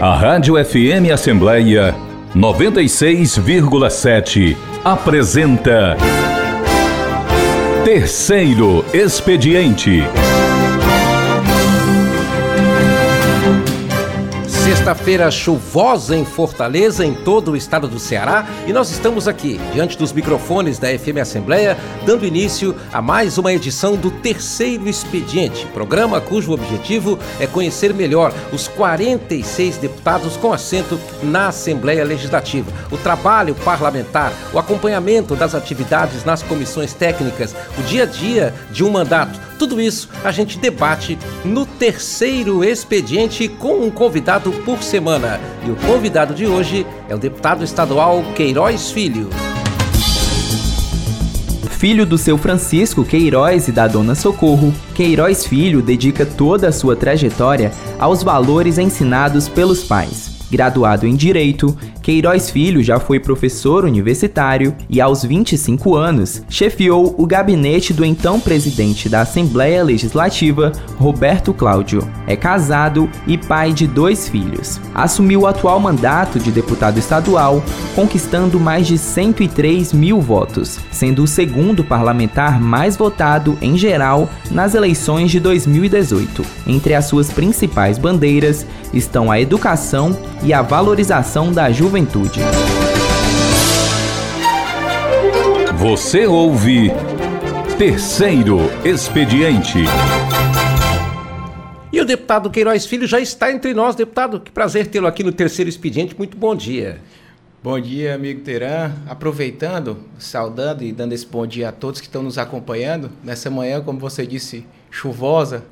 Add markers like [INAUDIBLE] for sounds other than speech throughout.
A Rádio FM Assembleia 96,7 apresenta Terceiro Expediente. Sexta-feira chuvosa em Fortaleza, em todo o estado do Ceará, e nós estamos aqui, diante dos microfones da FM Assembleia, dando início a mais uma edição do Terceiro Expediente, programa cujo objetivo é conhecer melhor os 46 deputados com assento na Assembleia Legislativa, o trabalho parlamentar, o acompanhamento das atividades nas comissões técnicas, o dia a dia de um mandato tudo isso a gente debate no terceiro expediente com um convidado por semana. E o convidado de hoje é o deputado estadual Queiroz Filho. Filho do seu Francisco Queiroz e da dona Socorro, Queiroz Filho dedica toda a sua trajetória aos valores ensinados pelos pais. Graduado em Direito, Queiroz Filho já foi professor universitário e, aos 25 anos, chefiou o gabinete do então presidente da Assembleia Legislativa, Roberto Cláudio. É casado e pai de dois filhos. Assumiu o atual mandato de deputado estadual, conquistando mais de 103 mil votos, sendo o segundo parlamentar mais votado em geral nas eleições de 2018. Entre as suas principais bandeiras estão a educação e a valorização da juventude. Você ouve Terceiro Expediente. E o deputado Queiroz Filho já está entre nós, deputado. Que prazer tê-lo aqui no Terceiro Expediente. Muito bom dia. Bom dia, amigo Teran. Aproveitando, saudando e dando esse bom dia a todos que estão nos acompanhando nessa manhã, como você disse, chuvosa,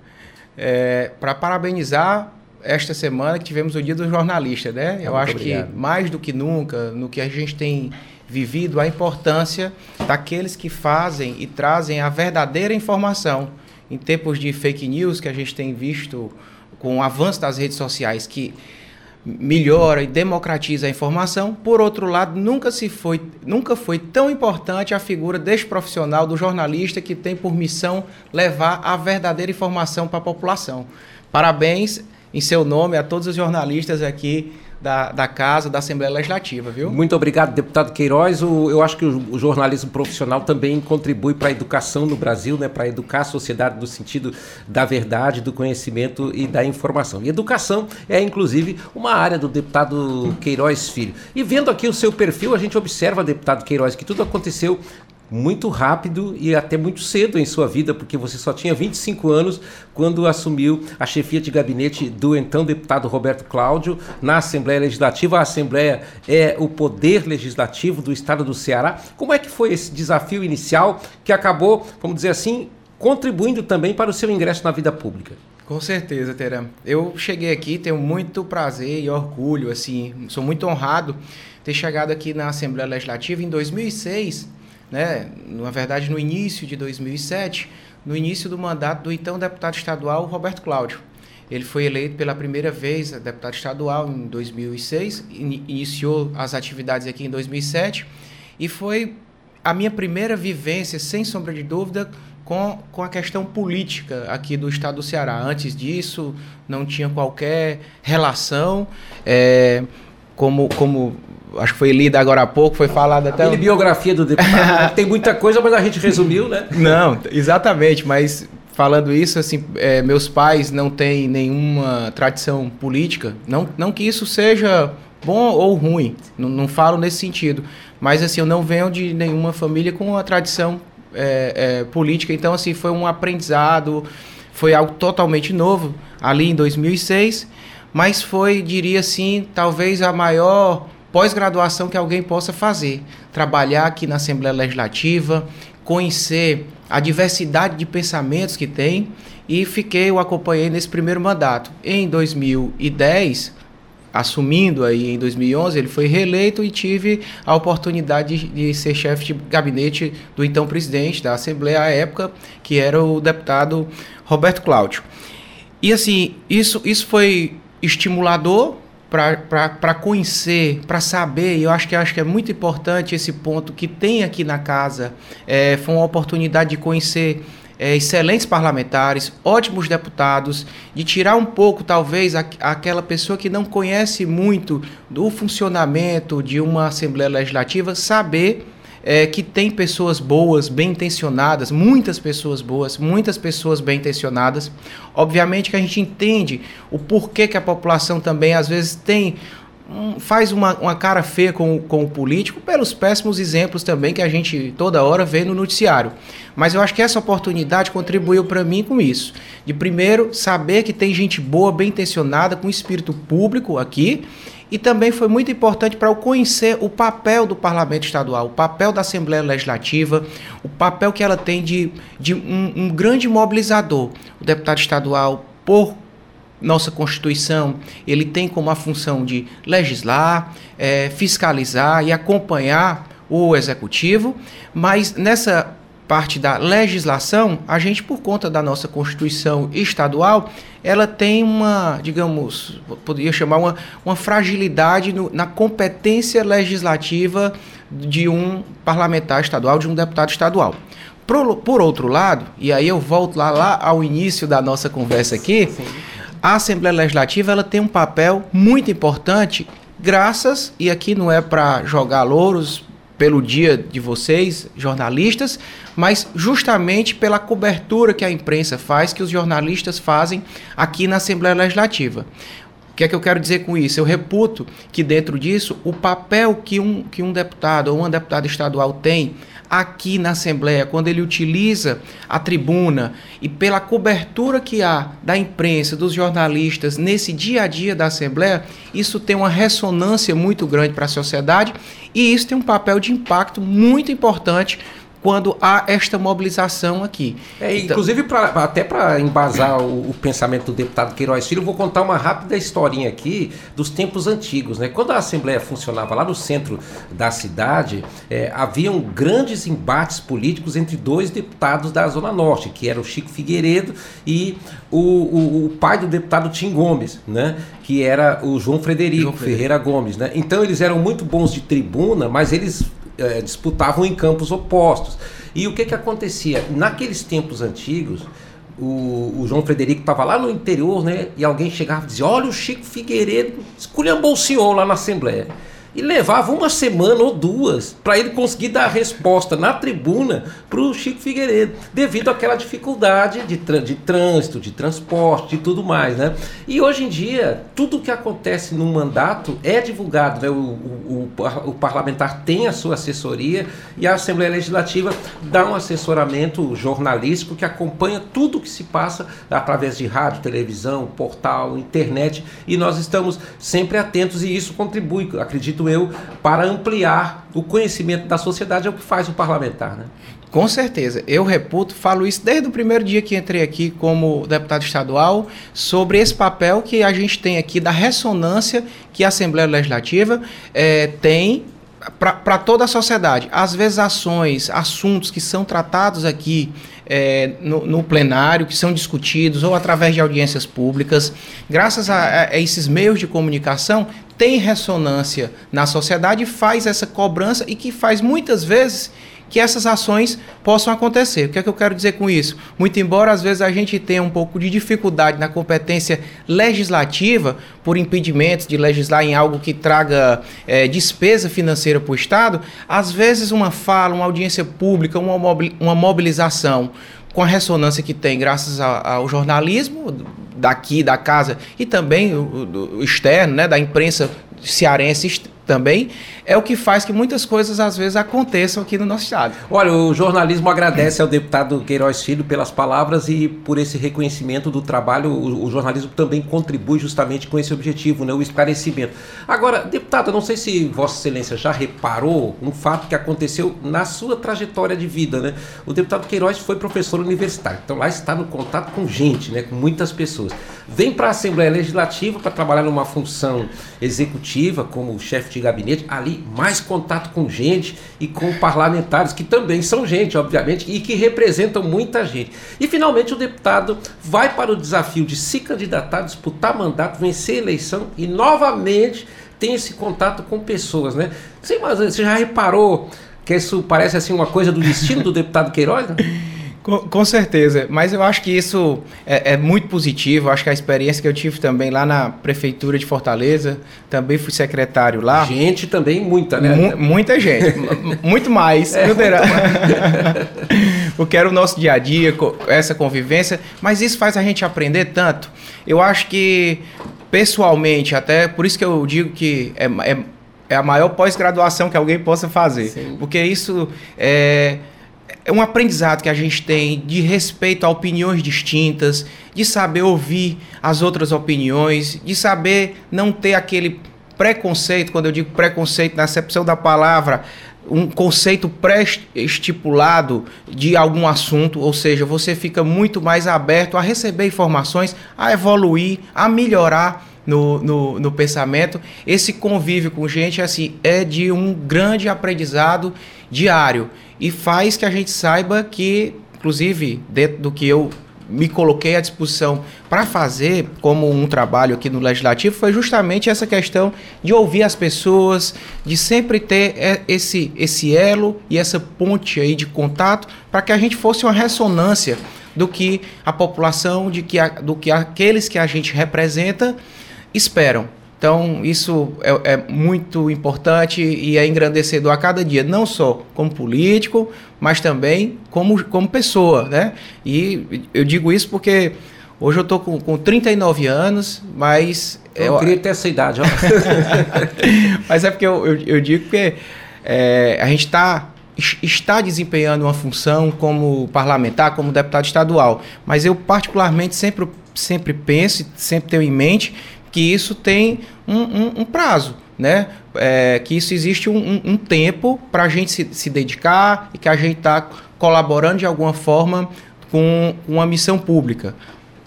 é, para parabenizar esta semana que tivemos o Dia do Jornalista, né? Eu acho obrigado. que mais do que nunca, no que a gente tem vivido, a importância daqueles que fazem e trazem a verdadeira informação. Em tempos de fake news que a gente tem visto com o avanço das redes sociais que melhora e democratiza a informação. Por outro lado, nunca se foi, nunca foi tão importante a figura deste profissional do jornalista que tem por missão levar a verdadeira informação para a população. Parabéns em seu nome a todos os jornalistas aqui da, da Casa, da Assembleia Legislativa, viu? Muito obrigado, deputado Queiroz. O, eu acho que o, o, jornalismo profissional também contribui para a educação no Brasil, né, para educar a sociedade no sentido da verdade, do conhecimento e da informação. E educação é, inclusive, uma área do deputado Queiroz Filho. E vendo aqui o seu perfil, a gente observa, deputado Queiroz, que tudo aconteceu muito rápido e até muito cedo em sua vida, porque você só tinha 25 anos quando assumiu a chefia de gabinete do então deputado Roberto Cláudio na Assembleia Legislativa. A Assembleia é o poder legislativo do estado do Ceará. Como é que foi esse desafio inicial que acabou, vamos dizer assim, contribuindo também para o seu ingresso na vida pública? Com certeza, Teram. Eu cheguei aqui, tenho muito prazer e orgulho, assim, sou muito honrado ter chegado aqui na Assembleia Legislativa em 2006 né, na verdade no início de 2007, no início do mandato do então deputado estadual Roberto Cláudio. Ele foi eleito pela primeira vez deputado estadual em 2006, iniciou as atividades aqui em 2007 e foi a minha primeira vivência, sem sombra de dúvida, com, com a questão política aqui do estado do Ceará. Antes disso, não tinha qualquer relação. É, como, como acho que foi lida agora há pouco, foi falada até. A biografia do deputado. Tem muita coisa, mas a gente resumiu, né? [LAUGHS] Não, exatamente, mas falando isso, assim, é, meus pais não têm nenhuma tradição política. Não, não que isso seja bom ou ruim, não, não falo nesse sentido. Mas assim, eu não venho de nenhuma família com uma tradição é, é, política, então assim, foi um aprendizado, foi algo totalmente novo ali em 2006, mas foi, diria assim, talvez a maior pós-graduação que alguém possa fazer. Trabalhar aqui na Assembleia Legislativa, conhecer a diversidade de pensamentos que tem e fiquei, o acompanhei nesse primeiro mandato. Em 2010, assumindo aí em 2011, ele foi reeleito e tive a oportunidade de, de ser chefe de gabinete do então presidente da Assembleia à época, que era o deputado Roberto Cláudio. E assim, isso, isso foi estimulador para conhecer, para saber, eu acho que, acho que é muito importante esse ponto que tem aqui na casa. É, foi uma oportunidade de conhecer é, excelentes parlamentares, ótimos deputados, de tirar um pouco, talvez, a, aquela pessoa que não conhece muito do funcionamento de uma Assembleia Legislativa, saber é, que tem pessoas boas, bem intencionadas, muitas pessoas boas, muitas pessoas bem intencionadas. Obviamente que a gente entende o porquê que a população também às vezes tem faz uma, uma cara feia com, com o político pelos péssimos exemplos também que a gente toda hora vê no noticiário. Mas eu acho que essa oportunidade contribuiu para mim com isso. De primeiro, saber que tem gente boa, bem intencionada, com espírito público aqui. E também foi muito importante para eu conhecer o papel do parlamento estadual, o papel da Assembleia Legislativa, o papel que ela tem de, de um, um grande mobilizador. O deputado estadual, por nossa Constituição, ele tem como a função de legislar, é, fiscalizar e acompanhar o executivo, mas nessa parte da legislação, a gente, por conta da nossa Constituição estadual, ela tem uma, digamos, poderia chamar uma, uma fragilidade no, na competência legislativa de um parlamentar estadual, de um deputado estadual. Por, por outro lado, e aí eu volto lá, lá ao início da nossa conversa aqui, Sim a Assembleia Legislativa ela tem um papel muito importante, graças, e aqui não é para jogar louros pelo dia de vocês, jornalistas, mas justamente pela cobertura que a imprensa faz, que os jornalistas fazem aqui na Assembleia Legislativa. O que é que eu quero dizer com isso? Eu reputo que dentro disso, o papel que um, que um deputado ou uma deputada estadual tem aqui na Assembleia, quando ele utiliza a tribuna e pela cobertura que há da imprensa, dos jornalistas nesse dia a dia da Assembleia, isso tem uma ressonância muito grande para a sociedade e isso tem um papel de impacto muito importante quando há esta mobilização aqui. É, então, inclusive, pra, até para embasar o, o, pensamento do deputado Queiroz Filho, eu vou contar uma rápida historinha aqui dos tempos antigos. Né? Quando a Assembleia funcionava lá no centro da cidade, é, haviam grandes embates políticos entre dois deputados da Zona Norte, que era o Chico Figueiredo e o, o, o pai do deputado Tim Gomes, né? que era o João Frederico, João Ferreira Gomes. Né? Então eles eram muito bons de tribuna, mas eles é, disputavam em campos opostos. E o que, que acontecia? Naqueles tempos antigos, o, o João Frederico estava lá no interior, né? E alguém chegava e dizia: Olha, o Chico Figueiredo esculhambou o senhor lá na Assembleia e levava uma semana ou duas para ele conseguir dar a resposta na tribuna para o Chico Figueiredo, devido àquela dificuldade de, de trânsito, de transporte e tudo mais. Né? E hoje em dia, tudo que acontece no mandato é divulgado. Né? O, o, o, o parlamentar tem a sua assessoria e a Assembleia Legislativa dá um assessoramento jornalístico que acompanha tudo que se passa através de rádio, televisão, portal, internet e nós estamos sempre atentos e isso contribui, acredito acredito eu, para ampliar o conhecimento da sociedade, é o que faz o parlamentar. Né? Com certeza. Eu reputo, falo isso desde o primeiro dia que entrei aqui como deputado estadual, sobre esse papel que a gente tem aqui da ressonância que a Assembleia Legislativa é, tem para toda a sociedade. Às vezes, ações, assuntos que são tratados aqui é, no, no, plenário, que são discutidos ou através de audiências públicas, graças a, a esses meios de comunicação, tem ressonância na sociedade faz essa cobrança e que faz muitas vezes que essas ações possam acontecer. O que é que eu quero dizer com isso? Muito embora às vezes a gente tenha um pouco de dificuldade na competência legislativa por impedimentos de legislar em algo que traga é, despesa financeira para o Estado, às vezes uma fala, uma audiência pública, uma mobilização com a ressonância que tem graças ao jornalismo daqui da casa e também o, o externo, né, da imprensa cearense também, é o que faz que muitas coisas às vezes aconteçam aqui no nosso estado. Olha, o jornalismo agradece ao deputado Queiroz Filho pelas palavras e por esse reconhecimento do trabalho. O, o jornalismo também contribui justamente com esse objetivo, né, o esclarecimento. Agora, deputado, não sei se Vossa Excelência já reparou um fato que aconteceu na sua trajetória de vida, né? O deputado Queiroz foi professor universitário, então lá está no contato com gente, né, com muitas pessoas. Vem para a Assembleia Legislativa para trabalhar numa função executiva como chefe de gabinete, ali mais contato com gente e com parlamentares, que também são gente, obviamente, e que representam muita gente. E finalmente o deputado vai para o desafio de se candidatar, disputar mandato, vencer a eleição e novamente tem esse contato com pessoas, né? Você, você já reparou que isso parece assim uma coisa do destino do [LAUGHS] deputado Queiroz? Né? Com, com, certeza, mas eu acho que isso é, é, muito positivo. Eu acho que a experiência que eu tive também lá na Prefeitura de Fortaleza, também fui secretário lá. Gente também, muita, né? M muita gente, muito mais, é, muito mais. [LAUGHS] Porque era o nosso dia a dia, essa convivência, mas isso faz a gente aprender tanto. Eu acho que, pessoalmente, até por isso que eu digo que é, é, é a maior pós-graduação que alguém possa fazer. Sim. Porque isso é é um aprendizado que a gente tem de respeito a opiniões distintas, de saber ouvir as outras opiniões, de saber não ter aquele preconceito, quando eu digo preconceito na acepção da palavra, um conceito pré-estipulado de algum assunto, ou seja, você fica muito mais aberto a receber informações, a evoluir, a melhorar no, no, no, pensamento. Esse convívio com gente assim é de um grande aprendizado diário e faz que a gente saiba que, inclusive, dentro do que eu me coloquei à disposição para fazer como um trabalho aqui no legislativo foi justamente essa questão de ouvir as pessoas, de sempre ter esse esse elo e essa ponte aí de contato para que a gente fosse uma ressonância do que a população, de que a, do que aqueles que a gente representa esperam. Então, isso é, é, muito importante e é engrandecedor a cada dia, não só como político, mas também como, como pessoa, né? E eu digo isso porque hoje eu estou com, com 39 anos, mas... Eu, eu queria ter essa idade, ó. [LAUGHS] mas é porque eu, eu, eu digo que é, a gente está está desempenhando uma função como parlamentar, como deputado estadual, mas eu particularmente sempre, sempre penso, sempre tenho em mente que isso tem um, um, um prazo, né? É, que isso existe um, um tempo para a gente se, se, dedicar e que a gente está colaborando de alguma forma com uma missão pública.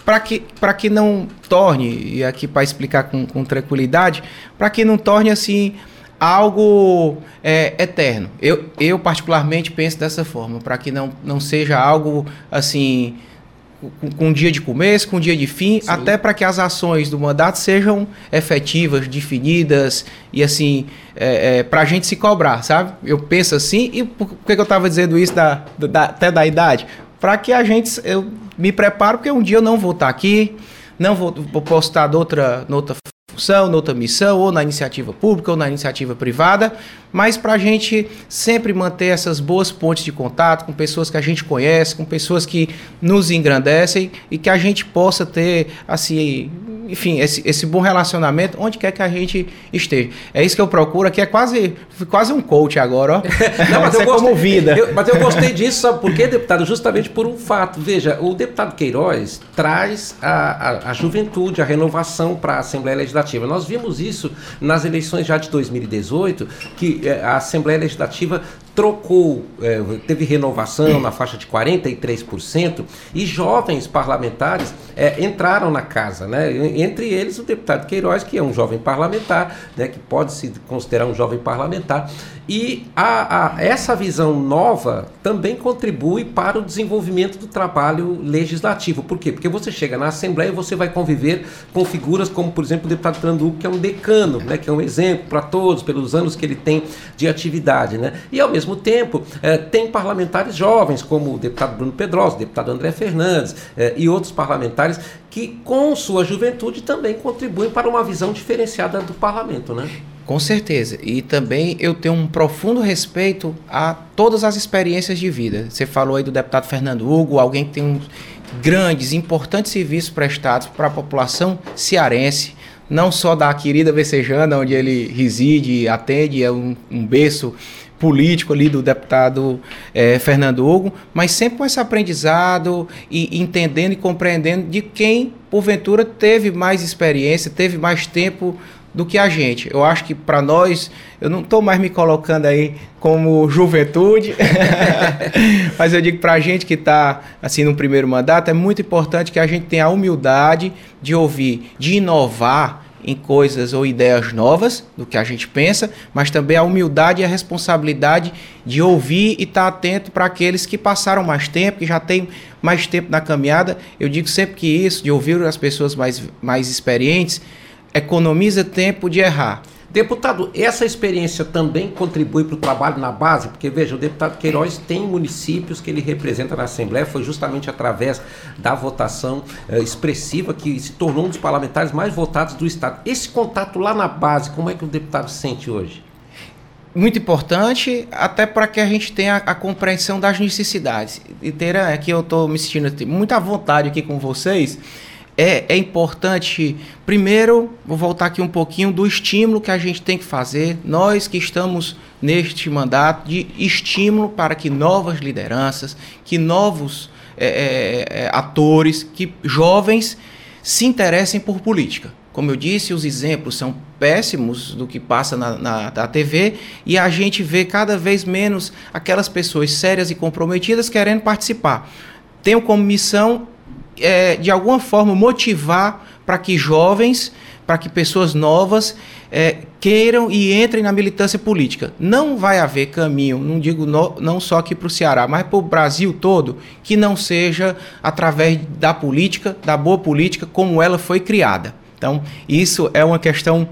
Para que, que não torne, e aqui para explicar com, com tranquilidade, para que não torne assim algo é, eterno. Eu, eu particularmente penso dessa forma, para que não, não seja algo assim com, com um dia de começo, com um dia de fim, Sim. até para que as ações do mandato sejam efetivas, definidas e assim, é, é, para a gente se cobrar, sabe? Eu penso assim, e por, por que, eu estava dizendo isso da, da, até da idade? Para que a gente, eu me preparo, porque um dia eu não vou estar aqui, não vou, vou posso estar noutra, noutra função, noutra missão, ou na iniciativa pública, ou na iniciativa privada, mas para a gente sempre manter essas boas pontes de contato com pessoas que a gente conhece, com pessoas que nos engrandecem e que a gente possa ter, assim, enfim, esse, esse bom relacionamento onde quer que a gente esteja. É isso que eu procuro aqui, é quase, quase um coach agora, ó. [LAUGHS] Não, mas, eu é gostei, como vida. Eu, mas eu gostei disso, sabe por quê, deputado? Justamente por um fato. Veja, o deputado Queiroz traz a, a, a juventude, a renovação para a Assembleia Legislativa. Nós vimos isso nas eleições já de 2018, que é, a Assembleia Legislativa trocou, é, teve renovação na faixa de 43% e jovens parlamentares é, entraram na casa, né? entre eles o deputado Queiroz, que é um jovem parlamentar, né? que pode se considerar um jovem parlamentar, e a, a, essa visão nova também contribui para o desenvolvimento do trabalho legislativo. Por quê? Porque você chega na Assembleia e você vai conviver com figuras como, por exemplo, o deputado Tranduco, que é um decano, né? que é um exemplo para todos, pelos anos que ele tem de atividade. Né? E, ao mesmo tempo, eh, tem parlamentares jovens, como o deputado Bruno Pedrosa, o deputado André Fernandes eh, e outros parlamentares que, com sua juventude, também contribuem para uma visão diferenciada do parlamento, né? Com certeza. E também eu tenho um profundo respeito a todas as experiências de vida. Você falou aí do deputado Fernando Hugo, alguém que tem um grandes, importantes serviços prestados para a população cearense, não só da querida Vecejana, onde ele reside atende, é um, um berço político ali do deputado é, Fernando Hugo, mas sempre com esse aprendizado e entendendo e compreendendo de quem, porventura, teve mais experiência, teve mais tempo do que a gente. Eu acho que para nós, eu não estou mais me colocando aí como juventude, [LAUGHS] mas eu digo para a gente que está assim no primeiro mandato, é muito importante que a gente tenha a humildade de ouvir, de inovar em coisas ou ideias novas do que a gente pensa, mas também a humildade e a responsabilidade de ouvir e estar tá atento para aqueles que passaram mais tempo, que já têm mais tempo na caminhada. Eu digo sempre que isso, de ouvir as pessoas mais, mais experientes, economiza tempo de errar. Deputado, essa experiência também contribui para o trabalho na base? Porque, veja, o deputado Queiroz tem municípios que ele representa na Assembleia, foi justamente através da votação eh, expressiva que se tornou um dos parlamentares mais votados do Estado. Esse contato lá na base, como é que o deputado sente hoje? muito importante, até para que a gente tenha a, compreensão das necessidades. E ter aqui eu estou me sentindo muita vontade aqui com vocês. É, é importante, primeiro, vou voltar aqui um pouquinho do estímulo que a gente tem que fazer, nós que estamos neste mandato, de estímulo para que novas lideranças, que novos é, é, é atores, que jovens se interessem por política. Como eu disse, os exemplos são péssimos do que passa na, na, na, TV e a gente vê cada vez menos aquelas pessoas sérias e comprometidas querendo participar. Tenho como missão, é, de alguma forma, motivar para que jovens, para que pessoas novas é, queiram e entrem na militância política. Não vai haver caminho, não digo no, não só aqui para o Ceará, mas para o Brasil todo, que não seja através da política, da boa política, como ela foi criada. Então, isso é uma questão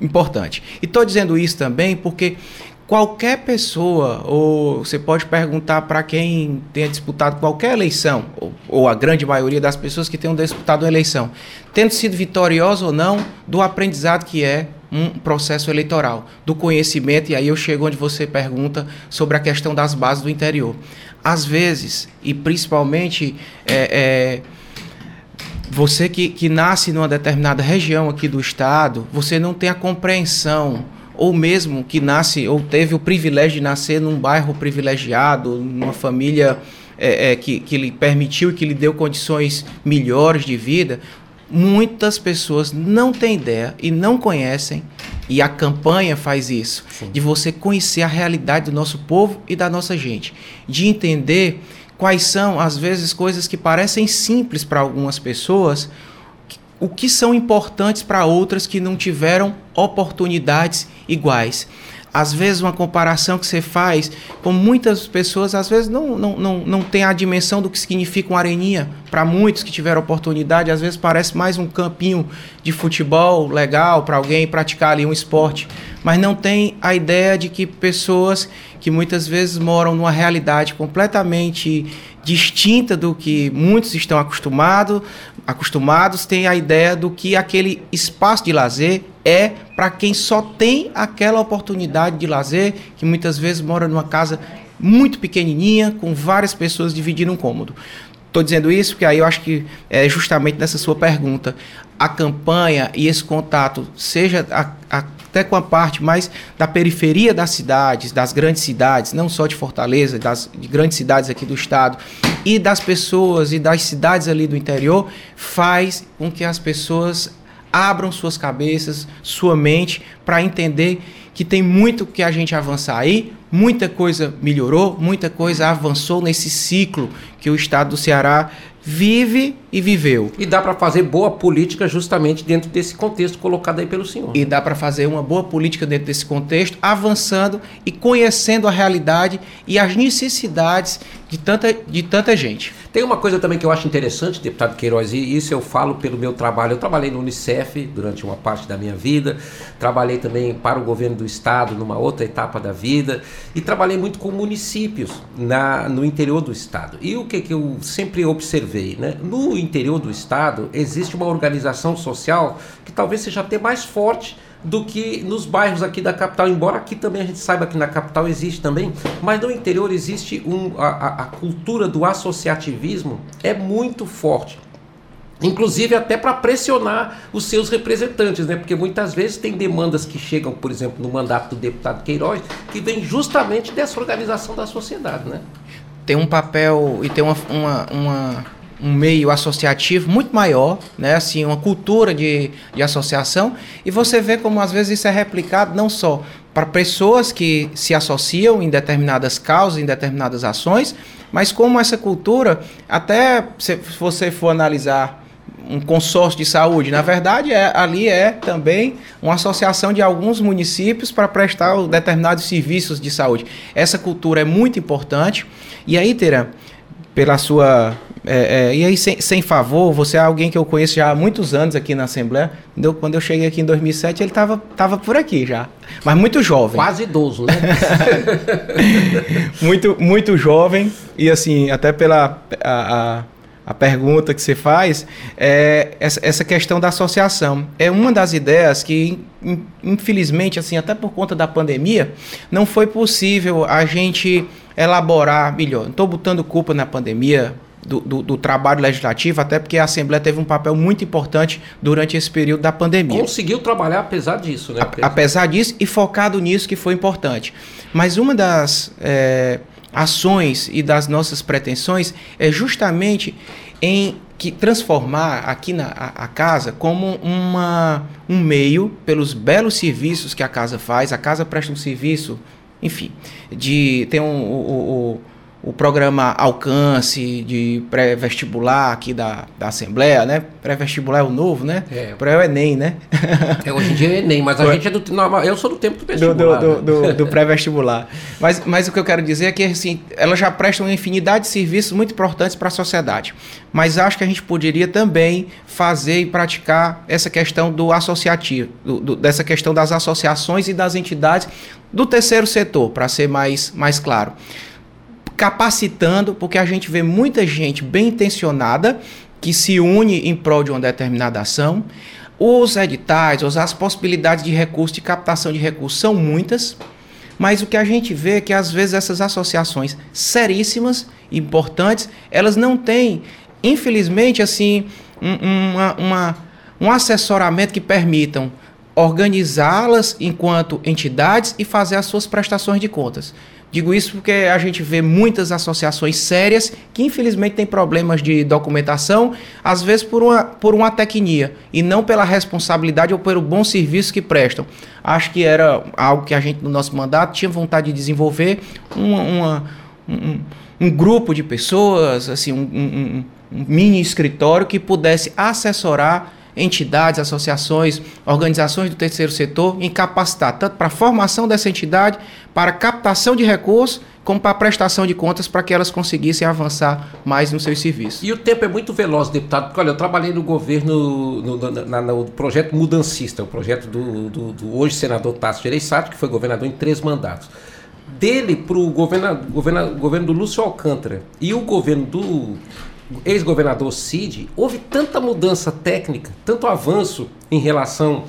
importante. E estou dizendo isso também porque qualquer pessoa, ou você pode perguntar para quem tenha disputado qualquer eleição, ou, a grande maioria das pessoas que tenham disputado uma eleição, tendo sido vitoriosa ou não, do aprendizado que é um processo eleitoral, do conhecimento, e aí eu chego onde você pergunta sobre a questão das bases do interior. Às vezes, e principalmente é, é, você que, que nasce numa determinada região aqui do estado, você não tem a compreensão, ou mesmo que nasce, ou teve o privilégio de nascer num bairro privilegiado, numa família é, é, que, que lhe permitiu e que lhe deu condições melhores de vida, muitas pessoas não têm ideia e não conhecem, e a campanha faz isso, Sim. de você conhecer a realidade do nosso povo e da nossa gente, de entender quais são, às vezes, coisas que parecem simples para algumas pessoas, o que são importantes para outras que não tiveram oportunidades iguais às vezes uma comparação que você faz com muitas pessoas, às vezes não, não, não, não tem a dimensão do que significa uma areninha. Para muitos que tiveram oportunidade, às vezes parece mais um campinho de futebol legal para alguém praticar ali um esporte. Mas não tem a ideia de que pessoas que muitas vezes moram numa realidade completamente distinta do que muitos estão acostumado, acostumados, têm a ideia do que aquele espaço de lazer é para quem só tem aquela oportunidade de lazer, que muitas vezes mora numa casa muito pequenininha, com várias pessoas dividindo um cômodo. Estou dizendo isso porque aí eu acho que é justamente nessa sua pergunta. A campanha e esse contato, seja a, a, até com a parte mais da periferia das cidades, das grandes cidades, não só de Fortaleza, das de grandes cidades aqui do estado, e das pessoas e das cidades ali do interior, faz com que as pessoas abram suas cabeças, sua mente, para entender que tem muito que a gente avançar aí, muita coisa melhorou, muita coisa avançou nesse ciclo que o estado do Ceará vive e viveu. E dá para fazer boa política justamente dentro desse contexto colocado aí pelo senhor. E dá para fazer uma boa política dentro desse contexto, avançando e conhecendo a realidade e as necessidades de tanta, de tanta gente. Tem uma coisa também que eu acho interessante, deputado Queiroz, e isso eu falo pelo meu trabalho. Eu trabalhei no Unicef durante uma parte da minha vida, trabalhei também para o governo do estado numa outra etapa da vida e trabalhei muito com municípios na, no interior do estado. E o que, que eu sempre observei, né? No interior do estado existe uma organização social que talvez seja até mais forte do que nos bairros aqui da capital, embora aqui também a gente saiba que na capital existe também, mas no interior existe um, a, a cultura do associativismo é muito forte. Inclusive até para pressionar os seus representantes, né? Porque muitas vezes tem demandas que chegam, por exemplo, no mandato do deputado Queiroz, que vem justamente dessa organização da sociedade, né? Tem um papel e tem uma, uma, uma um meio associativo muito maior, né? assim, uma cultura de, de associação, e você vê como às vezes isso é replicado não só para pessoas que se associam em determinadas causas, em determinadas ações, mas como essa cultura, até se você for analisar um consórcio de saúde, na verdade é, ali é também uma associação de alguns municípios para prestar determinados serviços de saúde. Essa cultura é muito importante. E aí, Teran, pela sua. É, é, e aí, sem, sem, favor, você é alguém que eu conheço já há muitos anos aqui na Assembleia. Então, quando eu cheguei aqui em 2007, ele estava tava por aqui já. Mas muito jovem. Quase idoso, né? [LAUGHS] muito, muito jovem. E assim, até pela. A, a, a pergunta que você faz é essa, essa questão da associação. É uma das ideias que, infelizmente, assim, até por conta da pandemia, não foi possível a gente elaborar melhor. Não estou botando culpa na pandemia, do, do, do, trabalho legislativo, até porque a Assembleia teve um papel muito importante durante esse período da pandemia. Conseguiu trabalhar apesar disso, né? A, apesar disso e focado nisso que foi importante. Mas uma das é, ações e das nossas pretensões é justamente em que transformar aqui na a, a, casa como uma, um meio pelos belos serviços que a casa faz. A casa presta um serviço, enfim, de tem um, o programa Alcance de pré-vestibular aqui da, da Assembleia, né? Pré-vestibular é o novo, né? É. Pré é o Enem, né? É, hoje em dia é Enem, mas a gente é do. Não, eu sou do tempo do vestibular. Do, do, né? do, [LAUGHS] do pré-vestibular. mas, mas o que eu quero dizer é que assim, ela já presta uma infinidade de serviços muito importantes para a sociedade. Mas acho que a gente poderia também fazer e praticar essa questão do associativo, do, dessa questão das associações e das entidades do terceiro setor, para ser mais, mais claro capacitando, porque a gente vê muita gente bem intencionada que se une em prol de uma determinada ação. Os editais, as possibilidades de recurso, de captação de recursos são muitas, mas o que a gente vê é que às vezes essas associações seríssimas, importantes, elas não têm, infelizmente, assim, um, uma, uma, um assessoramento que permitam organizá-las enquanto entidades e fazer as suas prestações de contas. Digo isso porque a gente vê muitas associações sérias que infelizmente têm problemas de documentação, às vezes por uma, por uma tecnia e não pela responsabilidade ou pelo bom serviço que prestam. Acho que era algo que a gente no nosso mandato tinha vontade de desenvolver uma, uma um, um, grupo de pessoas, assim, um, um, um mini escritório que pudesse assessorar entidades, associações, organizações do terceiro setor em capacitar tanto para a formação dessa entidade, para captação de recursos, como para a prestação de contas para que elas conseguissem avançar mais nos seus serviços. E o tempo é muito veloz, deputado, porque olha, eu trabalhei no governo, no, no, no projeto Mudancista, o projeto do, do, do, hoje senador Tasso Gereissati, que foi governador em três mandatos. Dele para o governo, governo, governo do Lúcio Alcântara e o governo do ex-governador Cid, houve tanta mudança técnica, tanto avanço em relação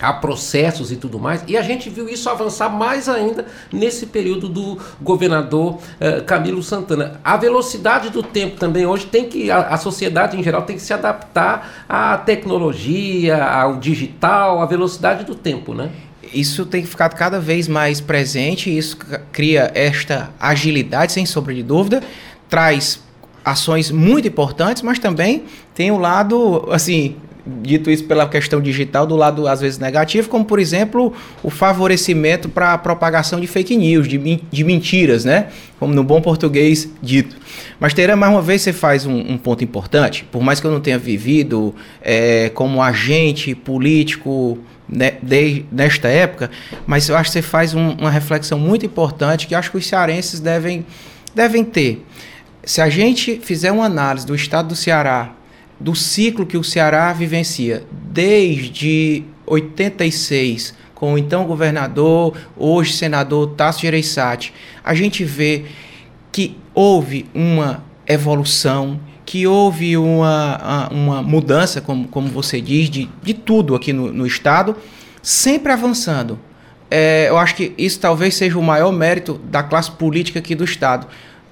a processos e tudo mais, e a gente viu isso avançar mais ainda nesse período do governador eh, Camilo Santana. A velocidade do tempo também hoje tem que, a, a, sociedade em geral tem que se adaptar à tecnologia, ao digital, à velocidade do tempo, né? Isso tem que ficar cada vez mais presente, isso cria esta agilidade, sem sombra de dúvida, traz ações muito importantes, mas também tem o lado, assim, dito isso pela questão digital, do lado às vezes negativo, como por exemplo o favorecimento para a propagação de fake news, de, de mentiras, né? Como no bom português dito. Mas Teira, mais uma vez você faz um, um, ponto importante, por mais que eu não tenha vivido é, como agente político né, nesta época, mas eu acho que você faz um, uma reflexão muito importante que acho que os cearenses devem, devem ter. Se a gente fizer uma análise do estado do Ceará, do ciclo que o Ceará vivencia desde 86, com o então governador, hoje senador Tasso Gereissati, a gente vê que houve uma evolução, que houve uma, uma mudança, como, como você diz, de, de tudo aqui no, no Estado, sempre avançando. É, eu acho que isso talvez seja o maior mérito da classe política aqui do Estado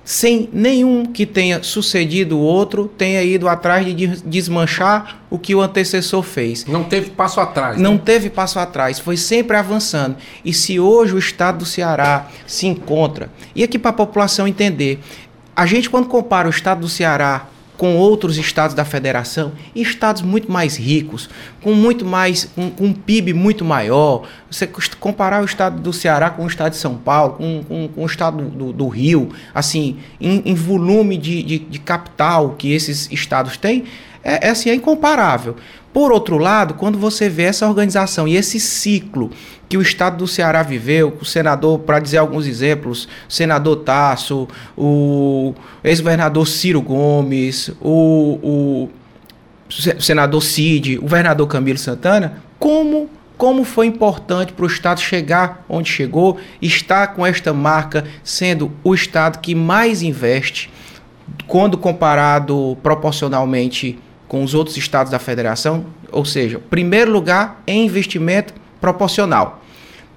sem nenhum que tenha sucedido o outro tenha ido atrás de desmanchar o que o antecessor fez. Não teve passo atrás. Não né? teve passo atrás, foi sempre avançando. E se hoje o estado do Ceará se encontra, e aqui para a população entender, a gente quando compara o estado do Ceará com outros estados da federação, estados muito mais ricos, com muito mais, com, com, um PIB muito maior. Você comparar o estado do Ceará com o estado de São Paulo, com, com, com o estado do, do, Rio, assim, em, em volume de, de, de, capital que esses estados têm, é, é, assim, é incomparável. Por outro lado, quando você vê essa organização e esse ciclo que o estado do Ceará viveu, o senador, para dizer alguns exemplos, o senador Tasso, o ex-governador Ciro Gomes, o, o senador Cid, o governador Camilo Santana, como como foi importante para o Estado chegar onde chegou, estar com esta marca sendo o Estado que mais investe, quando comparado proporcionalmente com os outros estados da federação, ou seja, primeiro lugar em investimento proporcional.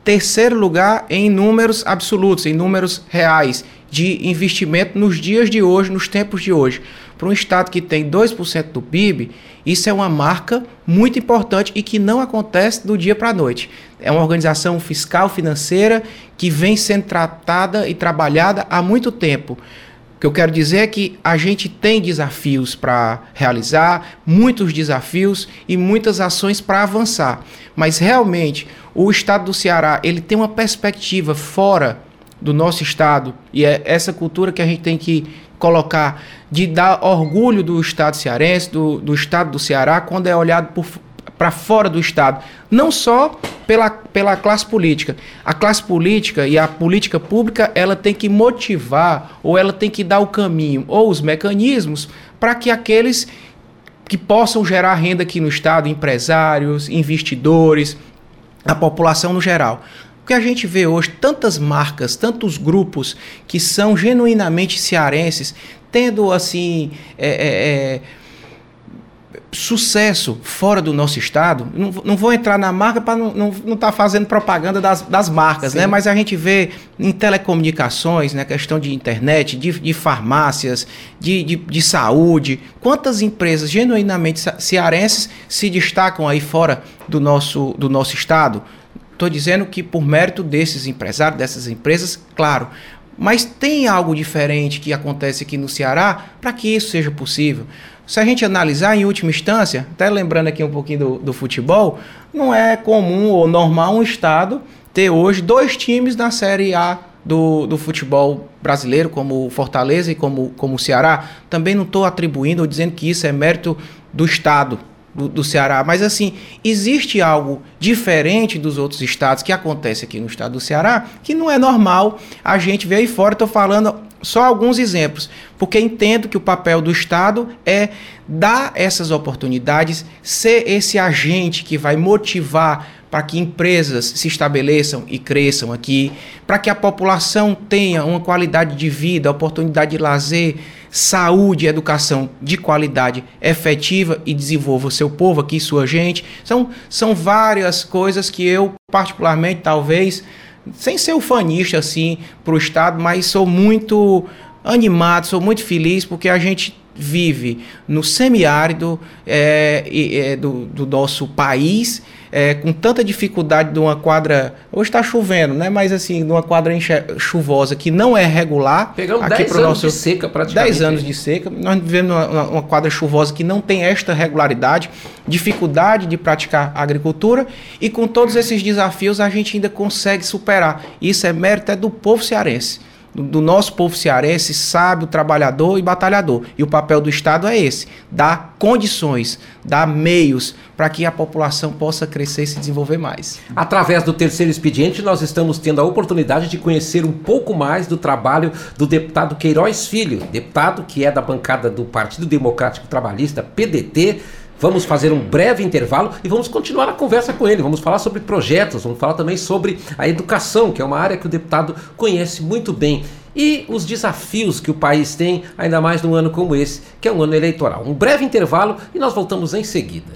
Terceiro lugar em números absolutos, em números reais de investimento nos dias de hoje, nos tempos de hoje. Para um estado que tem 2% do PIB, isso é uma marca muito importante e que não acontece do dia para a noite. É uma organização fiscal financeira que vem sendo tratada e trabalhada há muito tempo. O que eu quero dizer é que a gente tem desafios para realizar, muitos desafios e muitas ações para avançar. Mas realmente o estado do Ceará ele tem uma perspectiva fora do nosso estado e é essa cultura que a gente tem que colocar de dar orgulho do estado cearense, do, do estado do Ceará, quando é olhado por, para fora do Estado, não só pela, pela classe política. A classe política e a política pública, ela tem que motivar ou ela tem que dar o caminho ou os mecanismos para que aqueles que possam gerar renda aqui no Estado, empresários, investidores, a população no geral. O que a gente vê hoje, tantas marcas, tantos grupos que são genuinamente cearenses, tendo assim. É, é, é, sucesso fora do nosso estado, não, não vou entrar na marca para não estar não, tá fazendo propaganda das, das marcas, né? Mas a gente vê em telecomunicações, né? questão de internet, de, de farmácias, de, de, de, saúde, quantas empresas genuinamente cearenses se destacam aí fora do nosso, do nosso estado? Estou dizendo que por mérito desses empresários, dessas empresas, claro, mas tem algo diferente que acontece aqui no Ceará para que isso seja possível. Se a gente analisar em última instância, até lembrando aqui um pouquinho do, do futebol, não é comum ou normal um estado ter hoje dois times na Série A do, do futebol brasileiro, como Fortaleza e como, como Ceará. Também não estou atribuindo ou dizendo que isso é mérito do Estado do, do, Ceará, mas assim, existe algo diferente dos outros estados que acontece aqui no estado do Ceará que não é normal a gente ver aí fora. Estou falando só alguns exemplos, porque entendo que o papel do Estado é dar essas oportunidades, ser esse agente que vai motivar para que empresas se estabeleçam e cresçam aqui, para que a população tenha uma qualidade de vida, oportunidade de lazer, saúde educação de qualidade efetiva e desenvolva o seu povo aqui, sua gente. São, são várias coisas que eu, particularmente, talvez sem ser ufanista assim para o Estado, mas sou muito animado, sou muito feliz porque a gente vive no semiárido é, é, do, do nosso país é, com tanta dificuldade de uma quadra. Hoje está chovendo, né? Mas assim, de uma quadra chuvosa que não é regular. Pegamos 10 anos nosso, de seca praticamente. 10 anos de seca. Nós vivemos uma, uma quadra chuvosa que não tem esta regularidade, dificuldade de praticar agricultura e com todos esses desafios a gente ainda consegue superar. Isso é mérito é do povo cearense do nosso povo cearense, sábio, trabalhador e batalhador. E o papel do Estado é esse: dar condições, dar meios para que a população possa crescer e se desenvolver mais. Através do terceiro expediente, nós estamos tendo a oportunidade de conhecer um pouco mais do trabalho do deputado Queiroz Filho, deputado que é da bancada do Partido Democrático Trabalhista, PDT Vamos fazer um breve intervalo e vamos continuar a conversa com ele. Vamos falar sobre projetos, vamos falar também sobre a educação, que é uma área que o deputado conhece muito bem. E os desafios que o país tem, ainda mais num ano como esse, que é um ano eleitoral. Um breve intervalo e nós voltamos em seguida.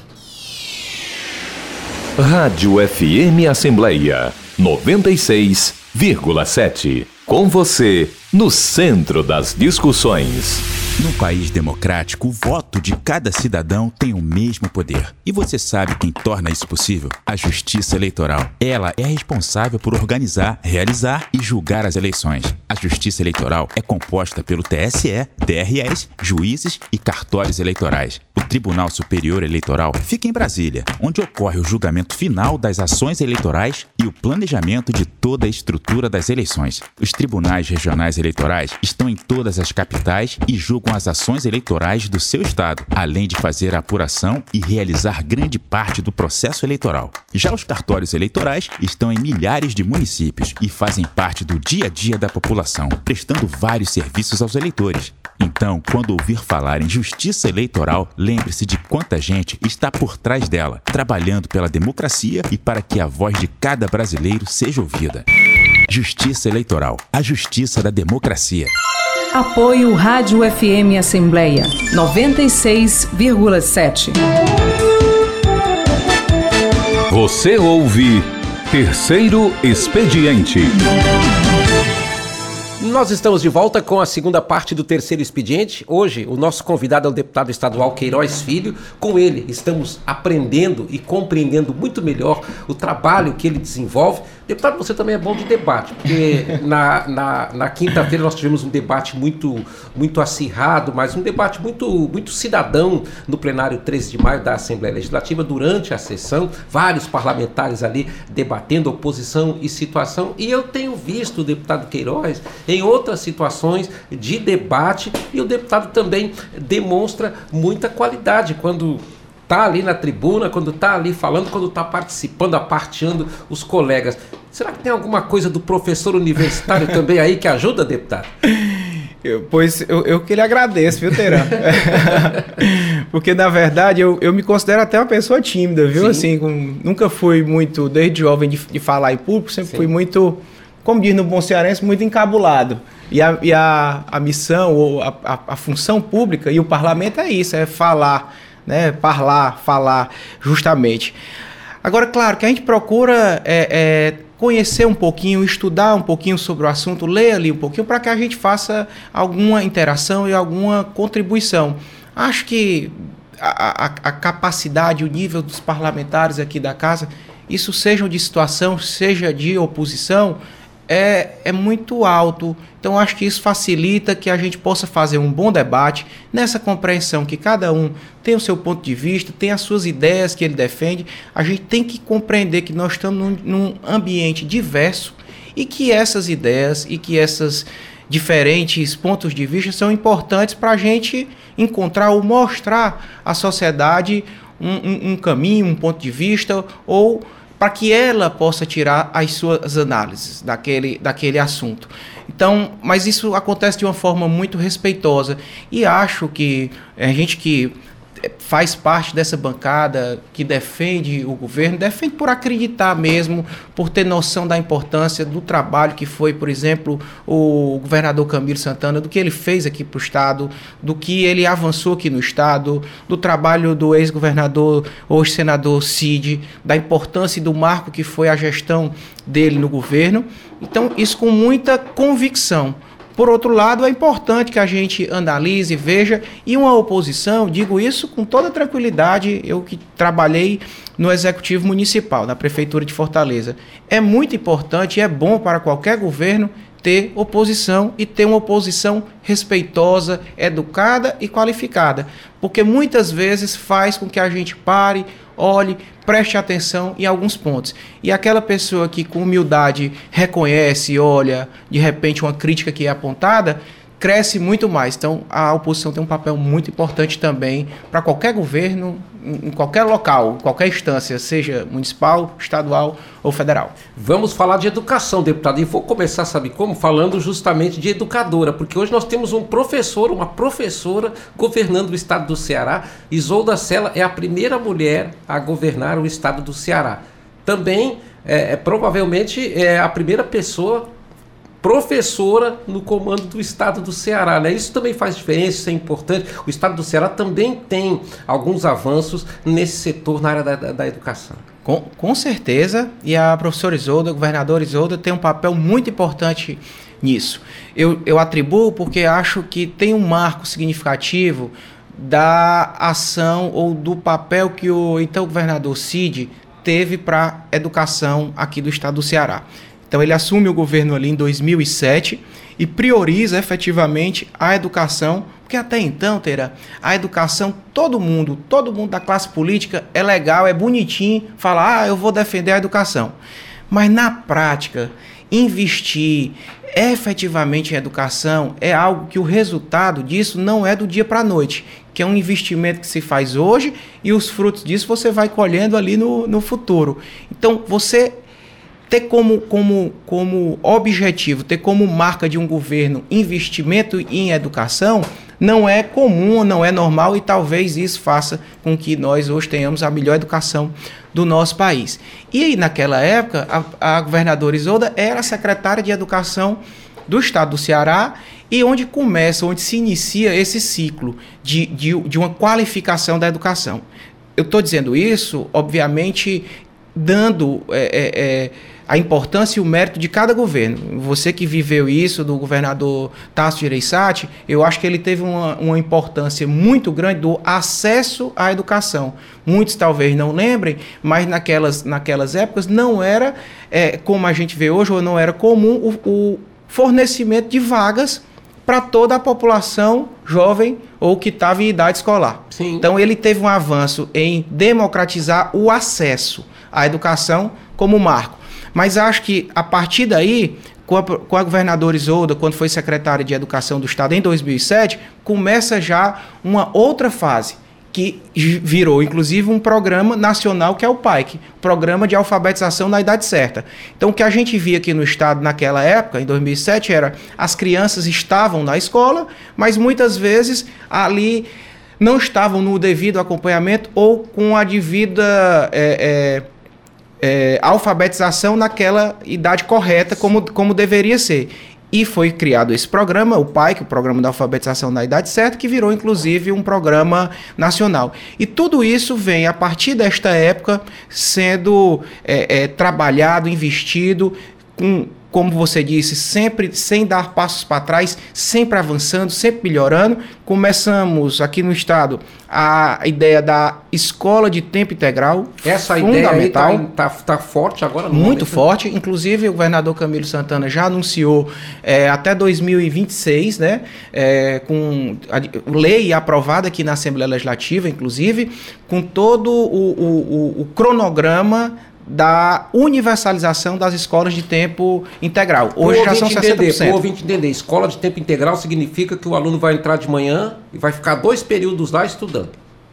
Rádio FM Assembleia 96,7. Com você, no centro das discussões. No país democrático, o voto de cada cidadão tem o mesmo poder. E você sabe quem torna isso possível? A Justiça Eleitoral. Ela é responsável por organizar, realizar e julgar as eleições. A Justiça Eleitoral é composta pelo TSE, TREs, juízes e cartórios eleitorais. O Tribunal Superior Eleitoral fica em Brasília, onde ocorre o julgamento final das ações eleitorais e o planejamento de toda a estrutura das eleições. Os tribunais regionais eleitorais estão em todas as capitais e julgam com as ações eleitorais do seu estado, além de fazer a apuração e realizar grande parte do processo eleitoral. Já os cartórios eleitorais estão em milhares de municípios e fazem parte do dia a dia da população, prestando vários serviços aos eleitores. Então, quando ouvir falar em justiça eleitoral, lembre-se de quanta gente está por trás dela, trabalhando pela democracia e para que a voz de cada brasileiro seja ouvida. Justiça Eleitoral, a justiça da democracia. Apoio Rádio FM Assembleia 96,7. Você ouve Terceiro Expediente. Nós estamos de volta com a segunda parte do terceiro expediente. Hoje, o nosso convidado é o deputado estadual Queiroz Filho. Com ele, estamos aprendendo e compreendendo muito melhor o trabalho que ele desenvolve. Deputado, você também é bom de debate, porque na, na, na quinta-feira nós tivemos um debate muito, muito acirrado, mas um debate muito, muito cidadão no plenário 13 de maio da Assembleia Legislativa, durante a sessão, vários parlamentares ali debatendo oposição e situação. E eu tenho visto o deputado Queiroz em outras situações de debate e o deputado também demonstra muita qualidade quando está ali na tribuna, quando está ali falando, quando está participando, aparteando os colegas. Será que tem alguma coisa do professor universitário também aí que ajuda, deputado? Eu, pois eu, eu que lhe agradeço, viu, Teran? [LAUGHS] Porque, na verdade, eu, eu me considero até uma pessoa tímida, viu? Sim. Assim, com, nunca fui muito, desde jovem, de, de falar em público, sempre Sim. fui muito como diz no bom cearense, muito encabulado. E a, e a, a missão, ou a, a, a, função pública e o parlamento é isso, é falar, né? Falar, falar, justamente. Agora, claro que a gente procura é, é, conhecer um pouquinho, estudar um pouquinho sobre o assunto, ler ali um pouquinho, para que a gente faça alguma interação e alguma contribuição. Acho que a, a, a capacidade, o nível dos parlamentares aqui da casa, isso seja de situação, seja de oposição, é, é muito alto. Então, acho que isso facilita que a gente possa fazer um bom debate nessa compreensão que cada um tem o seu ponto de vista, tem as suas ideias que ele defende. A gente tem que compreender que nós estamos num, num ambiente diverso e que essas ideias e que essas diferentes pontos de vista são importantes para a gente encontrar ou mostrar à sociedade um, um, um caminho, um ponto de vista ou para que ela possa tirar as suas análises daquele, daquele assunto. Então, mas isso acontece de uma forma muito respeitosa e acho que a gente que faz parte dessa bancada que defende o governo, defende por acreditar mesmo, por ter noção da importância do trabalho que foi, por exemplo, o governador Camilo Santana, do que ele fez aqui para o Estado, do que ele avançou aqui no Estado, do trabalho do ex-governador, hoje senador Cid, da importância e do marco que foi a gestão dele no governo. Então, isso com muita convicção. Por outro lado, é importante que a gente analise, veja, e uma oposição, digo isso com toda tranquilidade, eu que trabalhei no Executivo Municipal, na Prefeitura de Fortaleza. É muito importante e é bom para qualquer governo ter oposição e ter uma oposição respeitosa, educada e qualificada, porque muitas vezes faz com que a gente pare, olhe, preste atenção em alguns pontos. E aquela pessoa que com humildade reconhece, olha, de repente uma crítica que é apontada, cresce muito mais. Então, a oposição tem um papel muito importante também para qualquer governo, em qualquer local, qualquer instância, seja municipal, estadual ou federal. Vamos falar de educação, deputado, e vou começar, sabe como? Falando justamente de educadora, porque hoje nós temos um professor, uma professora governando o estado do Ceará. Isolda Sela é a primeira mulher a governar o estado do Ceará. Também, é, é provavelmente, é a primeira pessoa professora no comando do estado do Ceará. Né? Isso também faz diferença, isso é importante. O estado do Ceará também tem alguns avanços nesse setor na área da, da, da educação. Com, com certeza, e a professora Isolda, o governador Isolda, tem um papel muito importante nisso. Eu, eu atribuo porque acho que tem um marco significativo da ação ou do papel que o então governador Cid teve para a educação aqui do estado do Ceará. Então ele assume o governo ali em 2007 e prioriza efetivamente a educação, porque até então, Teira, a educação, todo mundo, todo mundo da classe política é legal, é bonitinho falar, ah, eu vou defender a educação. Mas na prática, investir efetivamente em educação é algo que o resultado disso não é do dia para a noite, que é um investimento que se faz hoje e os frutos disso você vai colhendo ali no, no futuro. Então, você ter como, como, como objetivo, ter como marca de um governo investimento em educação, não é comum, não é normal e talvez isso faça com que nós hoje tenhamos a melhor educação do nosso país. E aí, naquela época, a, a governadora Isolda era secretária de Educação do estado do Ceará e onde começa, onde se inicia esse ciclo de, de, de uma qualificação da educação. Eu estou dizendo isso, obviamente, dando. É, é, é, a importância e o mérito de cada governo. Você que viveu isso do governador Tasso Gereissati, eu acho que ele teve uma, uma importância muito grande do acesso à educação. Muitos talvez não lembrem, mas naquelas, naquelas épocas não era é, como a gente vê hoje, ou não era comum o, o fornecimento de vagas para toda a população jovem ou que estava em idade escolar. Sim. Então ele teve um avanço em democratizar o acesso à educação como marco. Mas acho que a partir daí, com a, com a governadora Isolda, quando foi secretária de Educação do Estado em 2007, começa já uma outra fase que virou inclusive um programa nacional que é o PAIC, Programa de Alfabetização na Idade Certa. Então o que a gente via aqui no estado naquela época, em 2007, era as crianças estavam na escola, mas muitas vezes ali não estavam no devido acompanhamento ou com a devida é, é, é, alfabetização naquela idade correta, como, como deveria ser. E foi criado esse programa, o PAI, que é o Programa da Alfabetização na Idade Certa, que virou inclusive um programa nacional. E tudo isso vem, a partir desta época, sendo é, é, trabalhado, investido, com como você disse, sempre sem dar passos para trás, sempre avançando, sempre melhorando. Começamos aqui no estado a ideia da escola de tempo integral. Essa fundamental, ideia está tá, tá forte agora no Muito momento. forte. Inclusive, o governador Camilo Santana já anunciou é, até 2026, né? É, com a, lei aprovada aqui na Assembleia Legislativa, inclusive, com todo o, o, o cronograma da universalização das escolas de tempo integral. Hoje já são 60%. Entender, o ouvinte entender, escola de tempo integral significa que o aluno vai entrar de manhã e vai ficar dois períodos lá estudando.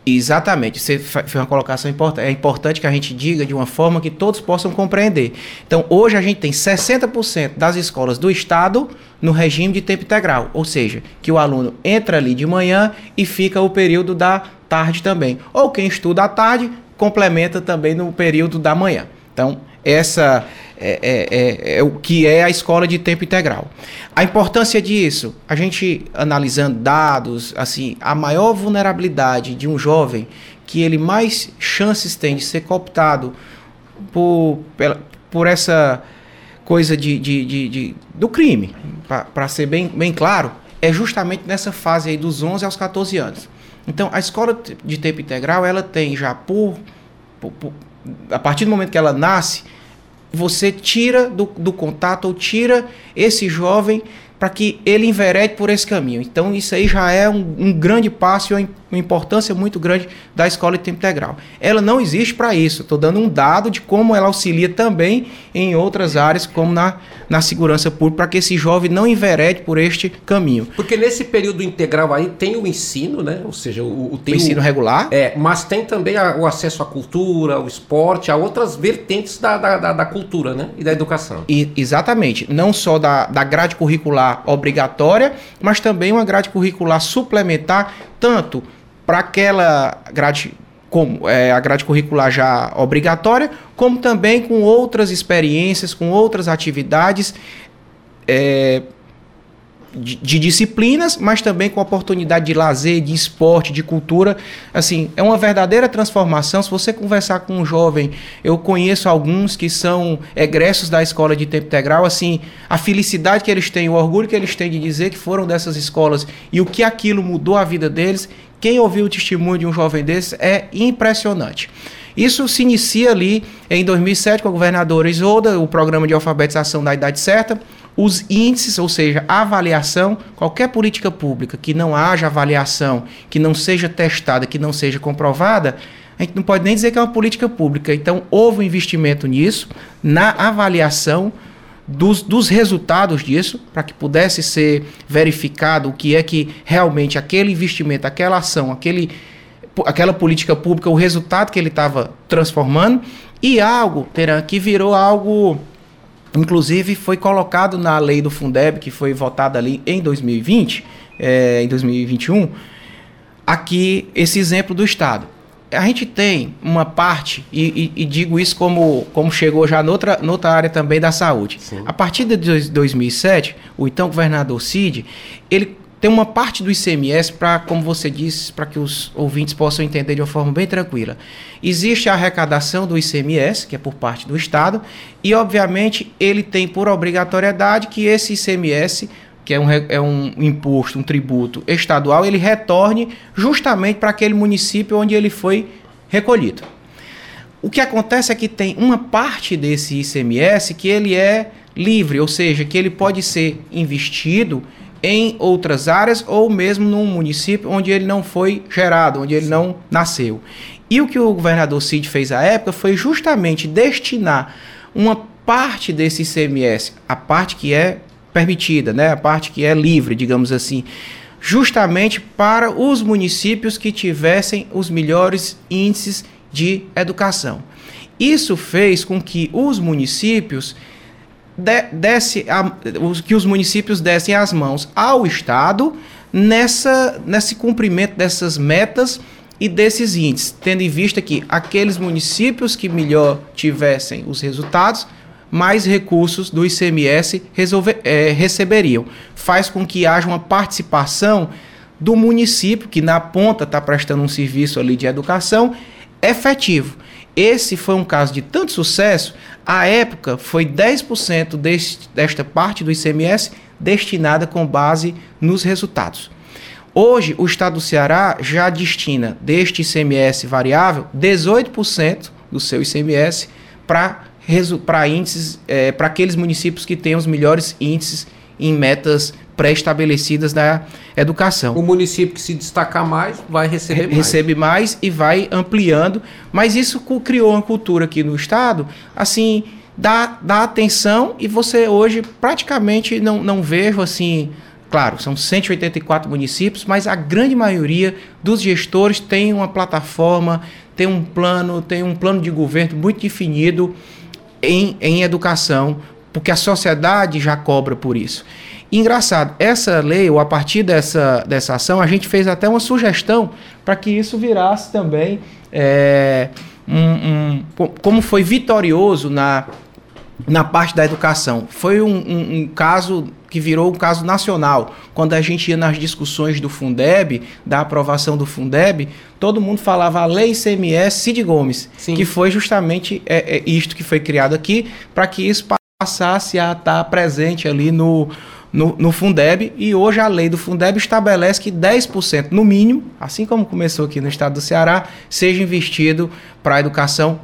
Exatamente, você fez uma colocação importante. É importante que a gente diga de uma forma que todos possam compreender. Então, hoje a gente tem 60% das escolas do Estado no regime de tempo integral, ou seja, que o aluno entra ali de manhã e fica o período da tarde também. Ou quem estuda à tarde complementa também no período da manhã. Então, essa é, é, é, é, o que é a escola de tempo integral. A importância disso, a gente analisando dados, assim, a maior vulnerabilidade de um jovem que ele mais chances tem de ser cooptado por, por essa coisa de, de, de, de do crime, para ser bem, bem claro, é justamente nessa fase aí dos 11 aos 14 anos. Então, a escola de tempo integral, ela tem já por, por, por a partir do momento que ela nasce, você tira do, do contato ou tira esse jovem para que ele enverede por esse caminho. Então, isso aí já é um, um grande passo e uma importância muito grande da escola de tempo integral. Ela não existe para isso. Estou dando um dado de como ela auxilia também em outras áreas, como na, na segurança pública, para que esse jovem não enverede por este caminho. Porque nesse período integral aí tem o ensino, né? Ou seja, o, o, o ensino o, regular. É, mas tem também a, o acesso à cultura, ao esporte, a outras vertentes da, da, da, da cultura, né? E da educação. E, exatamente. Não só da, da grade curricular obrigatória, mas também uma grade curricular suplementar, tanto para aquela grade como é, a grade curricular já obrigatória, como também com outras experiências, com outras atividades é, de, de, disciplinas, mas também com oportunidade de lazer, de esporte, de cultura. Assim, é uma verdadeira transformação. Se você conversar com um jovem, eu conheço alguns que são egressos da escola de tempo integral, assim, a felicidade que eles têm, o orgulho que eles têm de dizer que foram dessas escolas e o que aquilo mudou a vida deles quem ouviu o testemunho de um jovem desse é impressionante. Isso se inicia ali em 2007 com a governadora Isolda, o programa de alfabetização da idade certa, os índices, ou seja, a avaliação, qualquer política pública que não haja avaliação, que não seja testada, que não seja comprovada, a gente não pode nem dizer que é uma política pública. Então, houve um investimento nisso, na avaliação dos, dos resultados disso, para que pudesse ser verificado o que é que realmente aquele investimento, aquela ação, aquele, aquela política pública, o resultado que ele estava transformando, e algo, Teran, que virou algo, inclusive foi colocado na lei do Fundeb, que foi votada ali em 2020, é, em 2021, aqui esse exemplo do Estado a gente tem uma parte, e, e, e, digo isso como, como chegou já noutra, noutra área também da saúde. Sim. A partir de 2007, o então governador Cid, ele tem uma parte do ICMS para, como você disse, para que os ouvintes possam entender de uma forma bem tranquila. Existe a arrecadação do ICMS, que é por parte do Estado, e, obviamente, ele tem por obrigatoriedade que esse ICMS que é um, é um imposto, um tributo estadual, ele retorne justamente para aquele município onde ele foi recolhido. O que acontece é que tem uma parte desse ICMS que ele é livre, ou seja, que ele pode ser investido em outras áreas ou mesmo num município onde ele não foi gerado, onde ele não nasceu. E o que o governador Cid fez à época foi justamente destinar uma parte desse ICMS, a parte que é permitida, né? a parte que é livre, digamos assim, justamente para os municípios que tivessem os melhores índices de educação. Isso fez com que os municípios de, a, os, que os municípios dessem as mãos ao Estado nessa nesse cumprimento dessas metas e desses índices, tendo em vista que aqueles municípios que melhor tivessem os resultados mais recursos do ICMS resolver, é, receberiam. Faz com que haja uma participação do município, que na ponta está prestando um serviço ali de educação, efetivo. Esse foi um caso de tanto sucesso, à época foi 10% deste, desta parte do ICMS destinada com base nos resultados. Hoje, o estado do Ceará já destina deste ICMS variável 18% do seu ICMS para índices, é, para aqueles municípios que têm os melhores índices em metas pré-estabelecidas da educação. O município que se destacar mais vai receber mais. Recebe mais e vai ampliando, mas isso criou uma cultura aqui no estado, assim, dá, dá atenção e você hoje praticamente não, não vejo assim, claro, são 184 municípios, mas a grande maioria dos gestores tem uma plataforma, tem um plano, tem um plano de governo muito definido em, em educação, porque a sociedade já cobra por isso. E, engraçado, essa lei, ou a partir dessa, dessa ação, a gente fez até uma sugestão para que isso virasse também é, um, um, como foi vitorioso na, na parte da educação. Foi um, um, um, caso que virou um caso nacional. Quando a gente ia nas discussões do Fundeb, da aprovação do Fundeb, todo mundo falava a lei ICMS Cid Gomes, Sim. que foi justamente é, é isto que foi criado aqui para que isso passasse a estar presente ali no, no, no, Fundeb e hoje a lei do Fundeb estabelece que 10% no mínimo, assim como começou aqui no estado do Ceará, seja investido para a educação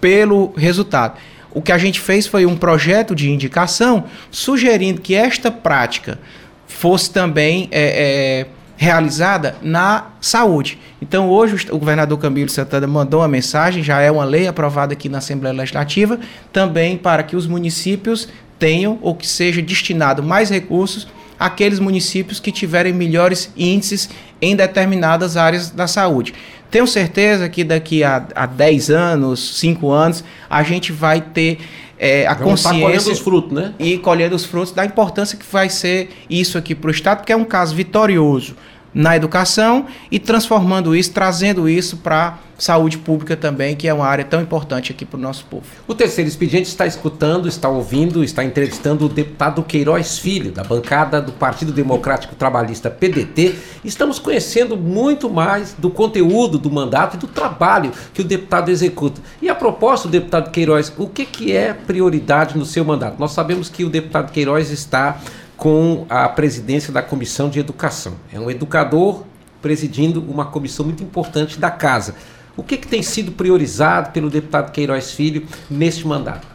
pelo resultado. O que a gente fez foi um projeto de indicação sugerindo que esta prática fosse também é, é, realizada na saúde. Então, hoje, o governador Camilo Santana mandou uma mensagem, já é uma lei aprovada aqui na Assembleia Legislativa, também para que os municípios tenham ou que seja destinado mais recursos àqueles municípios que tiverem melhores índices em determinadas áreas da saúde. Tenho certeza que daqui a, a 10 anos, 5 anos, a gente vai ter é, a Vamos consciência. colhendo os frutos, né? E colhendo os frutos da importância que vai ser isso aqui para o Estado, porque é um caso vitorioso na educação e transformando isso, trazendo isso para saúde pública também, que é uma área tão importante aqui para o nosso povo. O terceiro expediente está escutando, está ouvindo, está entrevistando o deputado Queiroz Filho, da bancada do Partido Democrático Trabalhista PDT. Estamos conhecendo muito mais do conteúdo do mandato e do trabalho que o deputado executa. E a propósito, deputado Queiroz, o que, que é prioridade no seu mandato? Nós sabemos que o deputado Queiroz está com a presidência da Comissão de Educação. É um educador presidindo uma comissão muito importante da casa. O que, que tem sido priorizado pelo deputado Queiroz Filho neste mandato?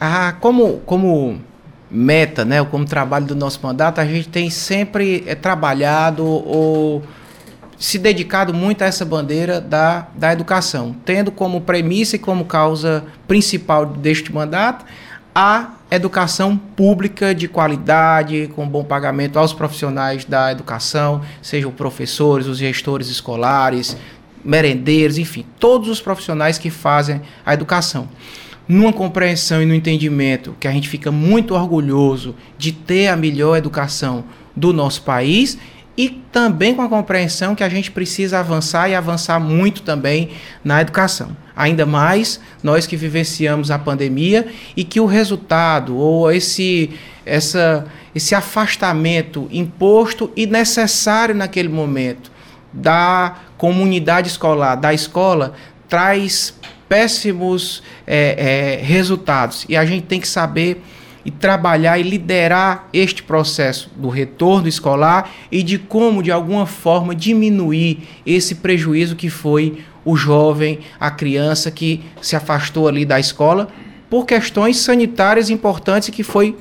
Ah, como, como meta, né, como trabalho do nosso mandato, a gente tem sempre é, trabalhado ou se dedicado muito a essa bandeira da, da educação, tendo como premissa e como causa principal deste mandato a educação pública de qualidade, com bom pagamento aos profissionais da educação, sejam professores, os gestores escolares, merendeiros, enfim, todos os profissionais que fazem a educação. Numa compreensão e no entendimento que a gente fica muito orgulhoso de ter a melhor educação do nosso país e também com a compreensão que a gente precisa avançar e avançar muito também na educação. Ainda mais nós que vivenciamos a pandemia e que o resultado ou esse, essa, esse afastamento imposto e necessário naquele momento da comunidade escolar, da escola, traz péssimos é, é, resultados. E a gente tem que saber e trabalhar e liderar este processo do retorno escolar e de como, de alguma forma, diminuir esse prejuízo que foi o jovem, a criança que se afastou ali da escola por questões sanitárias importantes que foi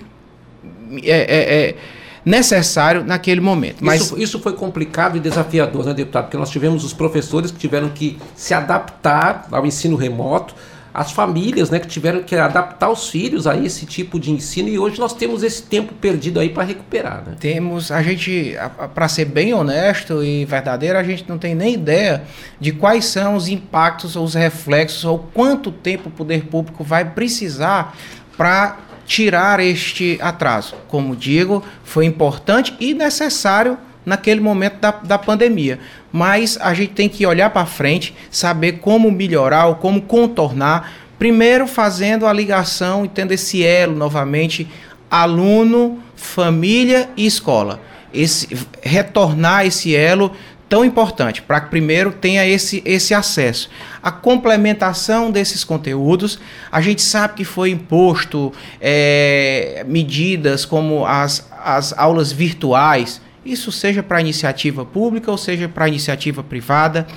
é, é, é, necessário naquele momento. Mas isso, isso, foi complicado e desafiador, né, deputado? Porque nós tivemos os professores que tiveram que se adaptar ao ensino remoto, as famílias né, que tiveram que adaptar os filhos a esse tipo de ensino e hoje nós temos esse tempo perdido aí para recuperar. Né? Temos, a gente, para ser bem honesto e verdadeiro, a gente não tem nem ideia de quais são os impactos ou os reflexos ou quanto tempo o poder público vai precisar para tirar este atraso. Como digo, foi importante e necessário naquele momento da, da pandemia. Mas a gente tem que olhar para frente, saber como melhorar como contornar. Primeiro, fazendo a ligação e tendo esse elo novamente, aluno, família e escola. Esse, retornar esse elo tão importante para que primeiro tenha esse, esse acesso. A complementação desses conteúdos, a gente sabe que foi imposto é, medidas como as, as aulas virtuais, isso seja para iniciativa pública ou seja para iniciativa privada.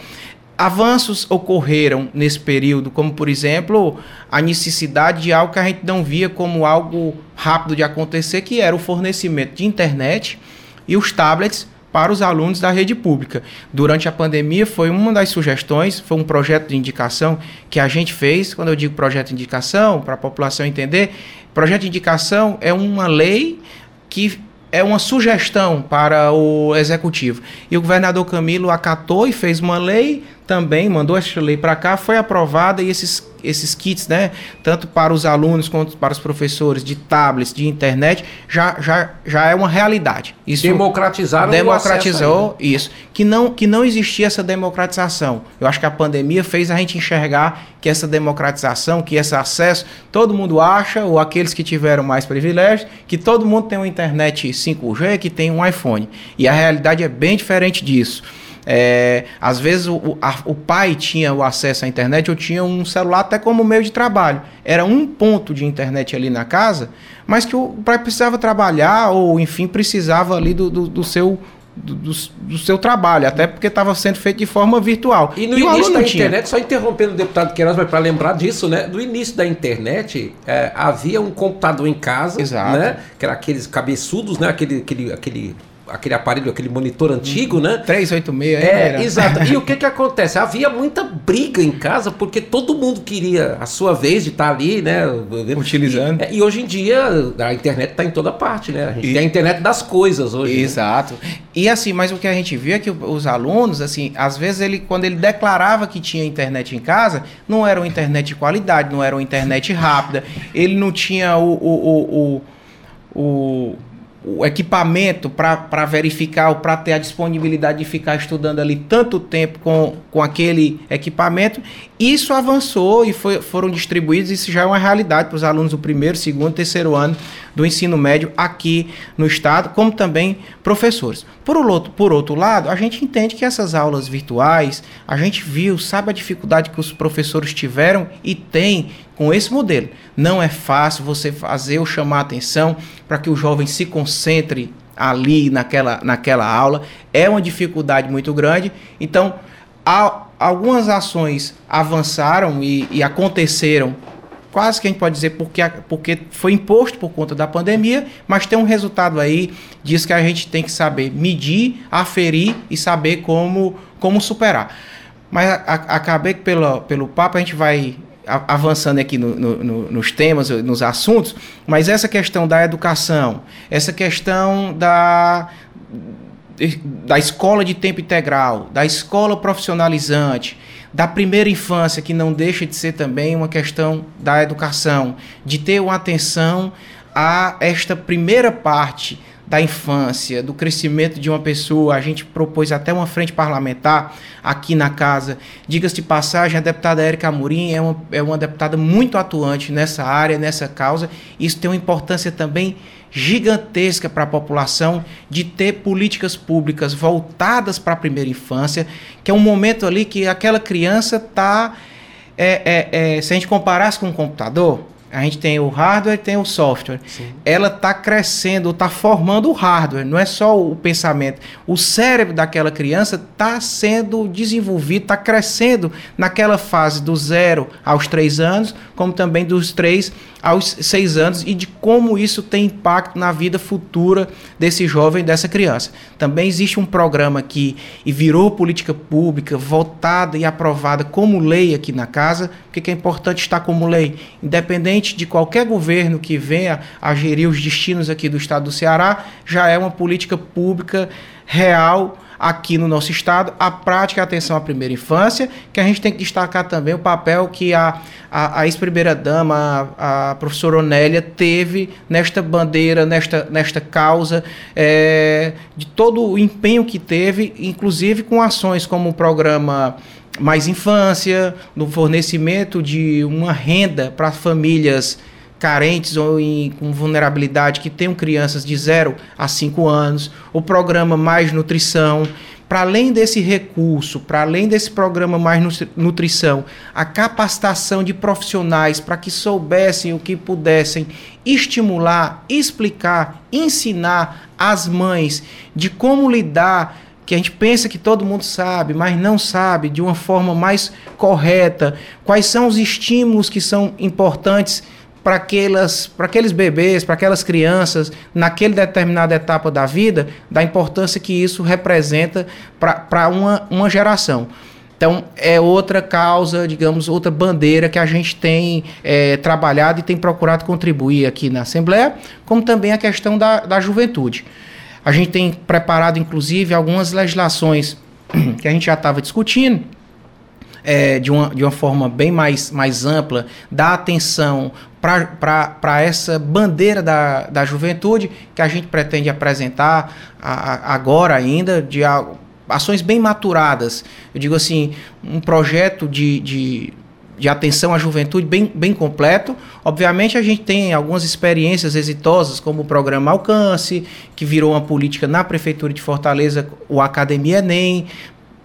Avanços ocorreram nesse período, como por exemplo a necessidade de algo que a gente não via como algo rápido de acontecer, que era o fornecimento de internet e os tablets para os alunos da rede pública. Durante a pandemia foi uma das sugestões, foi um projeto de indicação que a gente fez. Quando eu digo projeto de indicação, para a população entender, projeto de indicação é uma lei que é uma sugestão para o executivo. E o governador Camilo acatou e fez uma lei também, mandou essa lei para cá, foi aprovada e esses, esses kits, né, tanto para os alunos quanto para os professores de tablets, de internet, já, já, já é uma realidade. Isso democratizaram democratizou isso, que não que não existia essa democratização. Eu acho que a pandemia fez a gente enxergar que essa democratização, que esse acesso, todo mundo acha, ou aqueles que tiveram mais privilégios, que todo mundo tem uma internet 5G, que tem um iPhone. E a realidade é bem diferente disso. É, às vezes o, a, o pai tinha o acesso à internet, eu tinha um celular até como meio de trabalho. Era um ponto de internet ali na casa, mas que o pai precisava trabalhar, ou enfim, precisava ali do, do, do seu do, do, do, seu trabalho, até porque estava sendo feito de forma virtual. E no e início da internet, só interrompendo o deputado Queiroz, mas para lembrar disso, né? No início da internet, é, havia um computador em casa, Exato. né? Que era aqueles cabeçudos, né? Aquele, aquele, aquele aquele aparelho, aquele monitor antigo, né? 386, é, era. exato. E o que [LAUGHS] que acontece? Havia muita briga em casa porque todo mundo queria a sua vez de estar ali, né? Utilizando. E, e hoje em dia a internet está em toda parte, né? A gente e... tem a internet das coisas hoje. Né? Exato. Né? E assim, mas o que a gente viu é que os alunos, assim, às vezes ele, quando ele declarava que tinha internet em casa, não era uma internet de qualidade, não era uma internet rápida, ele não tinha o, o, o, o, o o equipamento para verificar ou para ter a disponibilidade de ficar estudando ali tanto tempo com, com aquele equipamento, isso avançou e foi, foram distribuídos. Isso já é uma realidade para os alunos do primeiro, segundo, terceiro ano do ensino médio aqui no estado, como também professores. Por outro, por outro lado, a gente entende que essas aulas virtuais, a gente viu, sabe a dificuldade que os professores tiveram e têm com esse modelo. Não é fácil você fazer ou chamar atenção para que o jovem se concentre ali naquela, naquela aula. É uma dificuldade muito grande. Então, algumas ações avançaram e, e aconteceram quase que a gente pode dizer porque, porque foi imposto por conta da pandemia, mas tem um resultado aí, diz que a gente tem que saber medir, aferir e saber como, como superar. Mas a, a, acabei que pelo, pelo papo a gente vai avançando aqui no, no, nos temas, nos assuntos, mas essa questão da educação, essa questão da, da escola de tempo integral, da escola profissionalizante, da primeira infância, que não deixa de ser também uma questão da educação, de ter uma atenção a esta primeira parte da infância, do crescimento de uma pessoa. A gente propôs até uma frente parlamentar aqui na casa. Diga-se de passagem, a deputada Érica Amorim é uma, é uma deputada muito atuante nessa área, nessa causa. Isso tem uma importância também gigantesca para a população de ter políticas públicas voltadas para a primeira infância, que é um momento ali que aquela criança está. É, é, é, se a gente comparasse com um computador, a gente tem o hardware e tem o software. Sim. Ela está crescendo, está formando o hardware, não é só o pensamento. O cérebro daquela criança está sendo desenvolvido, está crescendo naquela fase do zero aos três anos, como também dos três aos seis anos e de como isso tem impacto na vida futura desse jovem, dessa criança. Também existe um programa que e virou política pública votada e aprovada como lei aqui na casa. Por que é importante estar como lei? Independente de qualquer governo que venha a gerir os destinos aqui do estado do Ceará, já é uma política pública real aqui no nosso estado, a prática e a atenção à primeira infância, que a gente tem que destacar também o papel que a, a, a ex-primeira-dama, a, a, professora Onélia, teve nesta bandeira, nesta, nesta causa, é, de todo o empenho que teve, inclusive com ações como o programa Mais Infância, no fornecimento de uma renda para famílias carentes ou em, com vulnerabilidade que tenham crianças de 0 a 5 anos, o programa Mais Nutrição. Para além desse recurso, para além desse programa Mais Nutrição, a capacitação de profissionais para que soubessem o que pudessem estimular, explicar, ensinar as mães de como lidar que a gente pensa que todo mundo sabe, mas não sabe de uma forma mais correta, quais são os estímulos que são importantes para aqueles bebês, para aquelas crianças, naquela determinada etapa da vida, da importância que isso representa para uma, uma geração. Então, é outra causa, digamos, outra bandeira que a gente tem é, trabalhado e tem procurado contribuir aqui na Assembleia, como também a questão da, da juventude. A gente tem preparado, inclusive, algumas legislações [CLEARS THROAT] que a gente já estava discutindo, é, de, uma, de uma forma bem mais, mais ampla, dar atenção para essa bandeira da, da juventude que a gente pretende apresentar a, a, agora ainda, de a, ações bem maturadas. Eu digo assim, um projeto de, de, de atenção à juventude bem, bem completo. Obviamente, a gente tem algumas experiências exitosas, como o programa Alcance, que virou uma política na Prefeitura de Fortaleza, o Academia Enem,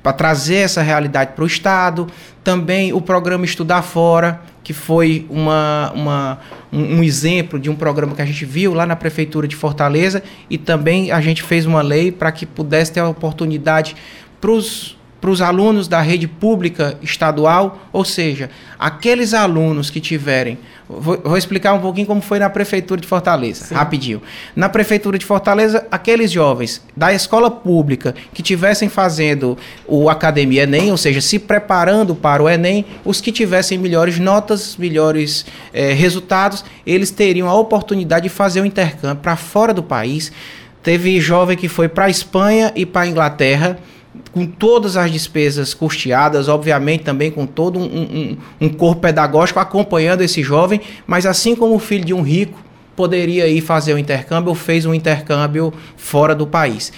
para trazer essa realidade para o Estado. Também o programa Estudar Fora, que foi uma, uma, um, um, exemplo de um programa que a gente viu lá na Prefeitura de Fortaleza, e também a gente fez uma lei para que pudesse ter a oportunidade para os para os alunos da rede pública estadual, ou seja, aqueles alunos que tiverem. Vou, vou explicar um pouquinho como foi na Prefeitura de Fortaleza, Sim. rapidinho. Na Prefeitura de Fortaleza, aqueles jovens da escola pública que tivessem fazendo o Academia Enem, ou seja, se preparando para o Enem, os que tivessem melhores notas, melhores eh, resultados, eles teriam a oportunidade de fazer o intercâmbio para fora do país. Teve jovem que foi para a Espanha e para a Inglaterra com todas as despesas custeadas, obviamente também com todo um, um, um, corpo pedagógico acompanhando esse jovem, mas assim como o filho de um rico poderia ir fazer o intercâmbio fez um intercâmbio fora do país.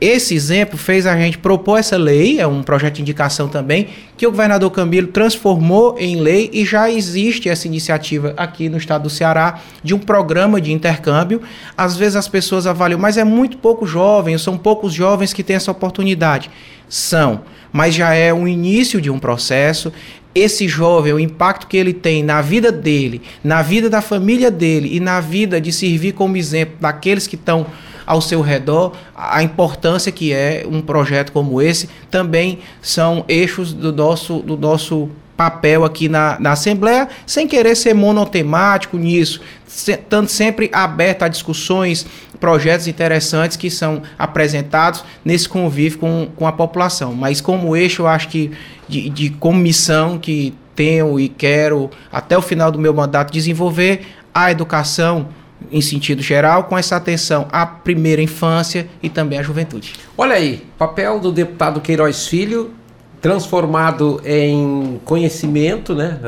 Esse exemplo fez a gente propor essa lei, é um projeto de indicação também, que o governador Camilo transformou em lei e já existe essa iniciativa aqui no estado do Ceará de um programa de intercâmbio. Às vezes as pessoas avaliam, mas é muito pouco jovem, são poucos jovens que têm essa oportunidade. São, mas já é o início de um processo. Esse jovem, o impacto que ele tem na vida dele, na vida da família dele e na vida de servir como exemplo daqueles que estão ao seu redor, a importância que é um projeto como esse, também são eixos do nosso, do nosso papel aqui na, na Assembleia, sem querer ser monotemático nisso, estando sempre aberto a discussões, projetos interessantes que são apresentados nesse convívio com, com a população. Mas como eixo, eu acho que de, de como missão que tenho e quero, até o final do meu mandato, desenvolver a educação em sentido geral, com essa atenção à primeira infância e também à juventude. Olha aí, papel do deputado Queiroz Filho transformado em conhecimento, né,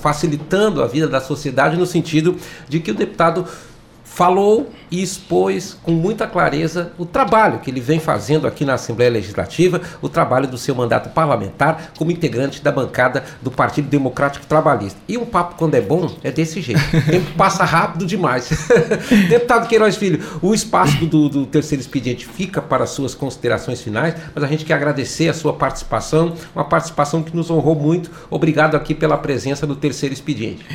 facilitando a vida da sociedade no sentido de que o deputado falou e expôs com muita clareza o trabalho que ele vem fazendo aqui na Assembleia Legislativa, o trabalho do seu mandato parlamentar como integrante da bancada do Partido Democrático Trabalhista. E um papo, quando é bom, é desse jeito. O tempo passa rápido demais. [LAUGHS] Deputado Queiroz Filho, o espaço do, do terceiro expediente fica para suas considerações finais, mas a gente quer agradecer a sua participação, uma participação que nos honrou muito. Obrigado aqui pela presença do terceiro expediente.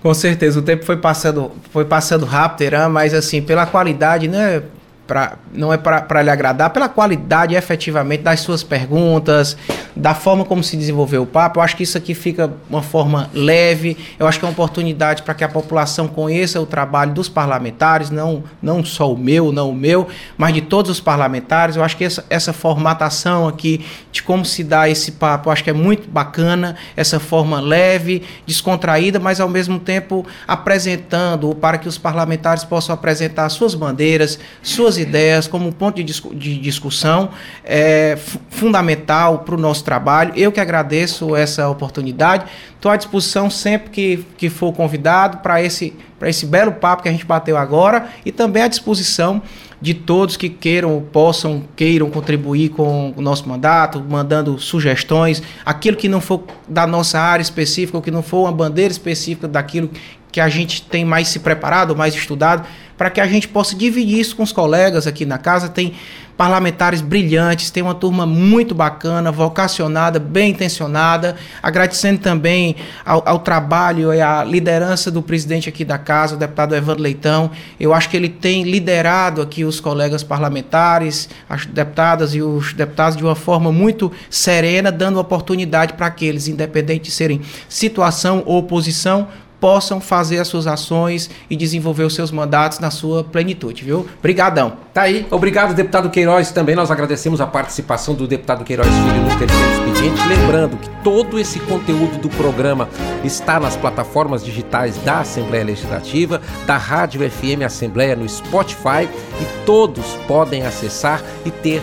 Com certeza, o tempo foi passando, foi passando rápido, Irã, mas assim, pela qualidade, né? Pra, não é para lhe agradar, pela qualidade efetivamente das suas perguntas, da forma como se desenvolveu o papo. Eu acho que isso aqui fica uma forma leve. Eu acho que é uma oportunidade para que a população conheça o trabalho dos parlamentares, não, não só o meu, não o meu, mas de todos os parlamentares. Eu acho que essa, essa formatação aqui de como se dá esse papo, eu acho que é muito bacana, essa forma leve, descontraída, mas ao mesmo tempo apresentando para que os parlamentares possam apresentar suas bandeiras, suas ideias como ponto de, discu de discussão é, fundamental para o nosso trabalho. Eu que agradeço essa oportunidade. Estou à disposição sempre que, que for convidado para esse, esse belo papo que a gente bateu agora e também à disposição de todos que queiram, possam, queiram contribuir com o nosso mandato, mandando sugestões, aquilo que não for da nossa área específica, ou que não for uma bandeira específica daquilo que a gente tem mais se preparado, mais estudado, para que a gente possa dividir isso com os colegas aqui na casa. Tem parlamentares brilhantes, tem uma turma muito bacana, vocacionada, bem intencionada. Agradecendo também ao, ao, trabalho e à liderança do presidente aqui da casa, o deputado Evandro Leitão. Eu acho que ele tem liderado aqui os colegas parlamentares, as deputadas e os deputados de uma forma muito serena, dando oportunidade para que eles, independente de serem situação ou oposição, possam fazer as suas ações e desenvolver os seus mandatos na sua plenitude, viu? Obrigadão. Tá aí. Obrigado, deputado Queiroz. Também nós agradecemos a participação do deputado Queiroz Filho no terceiro expediente. Lembrando que todo esse conteúdo do programa está nas plataformas digitais da Assembleia Legislativa, da Rádio FM Assembleia no Spotify e todos podem acessar e ter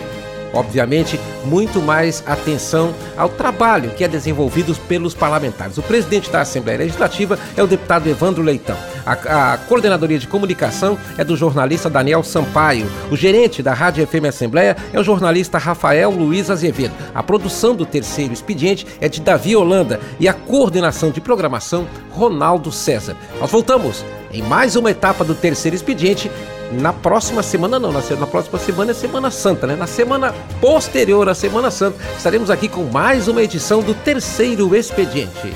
obviamente, muito mais atenção ao trabalho que é desenvolvido pelos parlamentares. O presidente da Assembleia Legislativa é o deputado Evandro Leitão. A, a, coordenadoria de comunicação é do jornalista Daniel Sampaio. O gerente da Rádio FM Assembleia é o jornalista Rafael Luiz Azevedo. A produção do terceiro expediente é de Davi Holanda e a coordenação de programação Ronaldo César. Nós voltamos em mais uma etapa do terceiro expediente na próxima semana não, na, próxima semana é Semana Santa, né? Na semana posterior à Semana Santa, estaremos aqui com mais uma edição do terceiro expediente.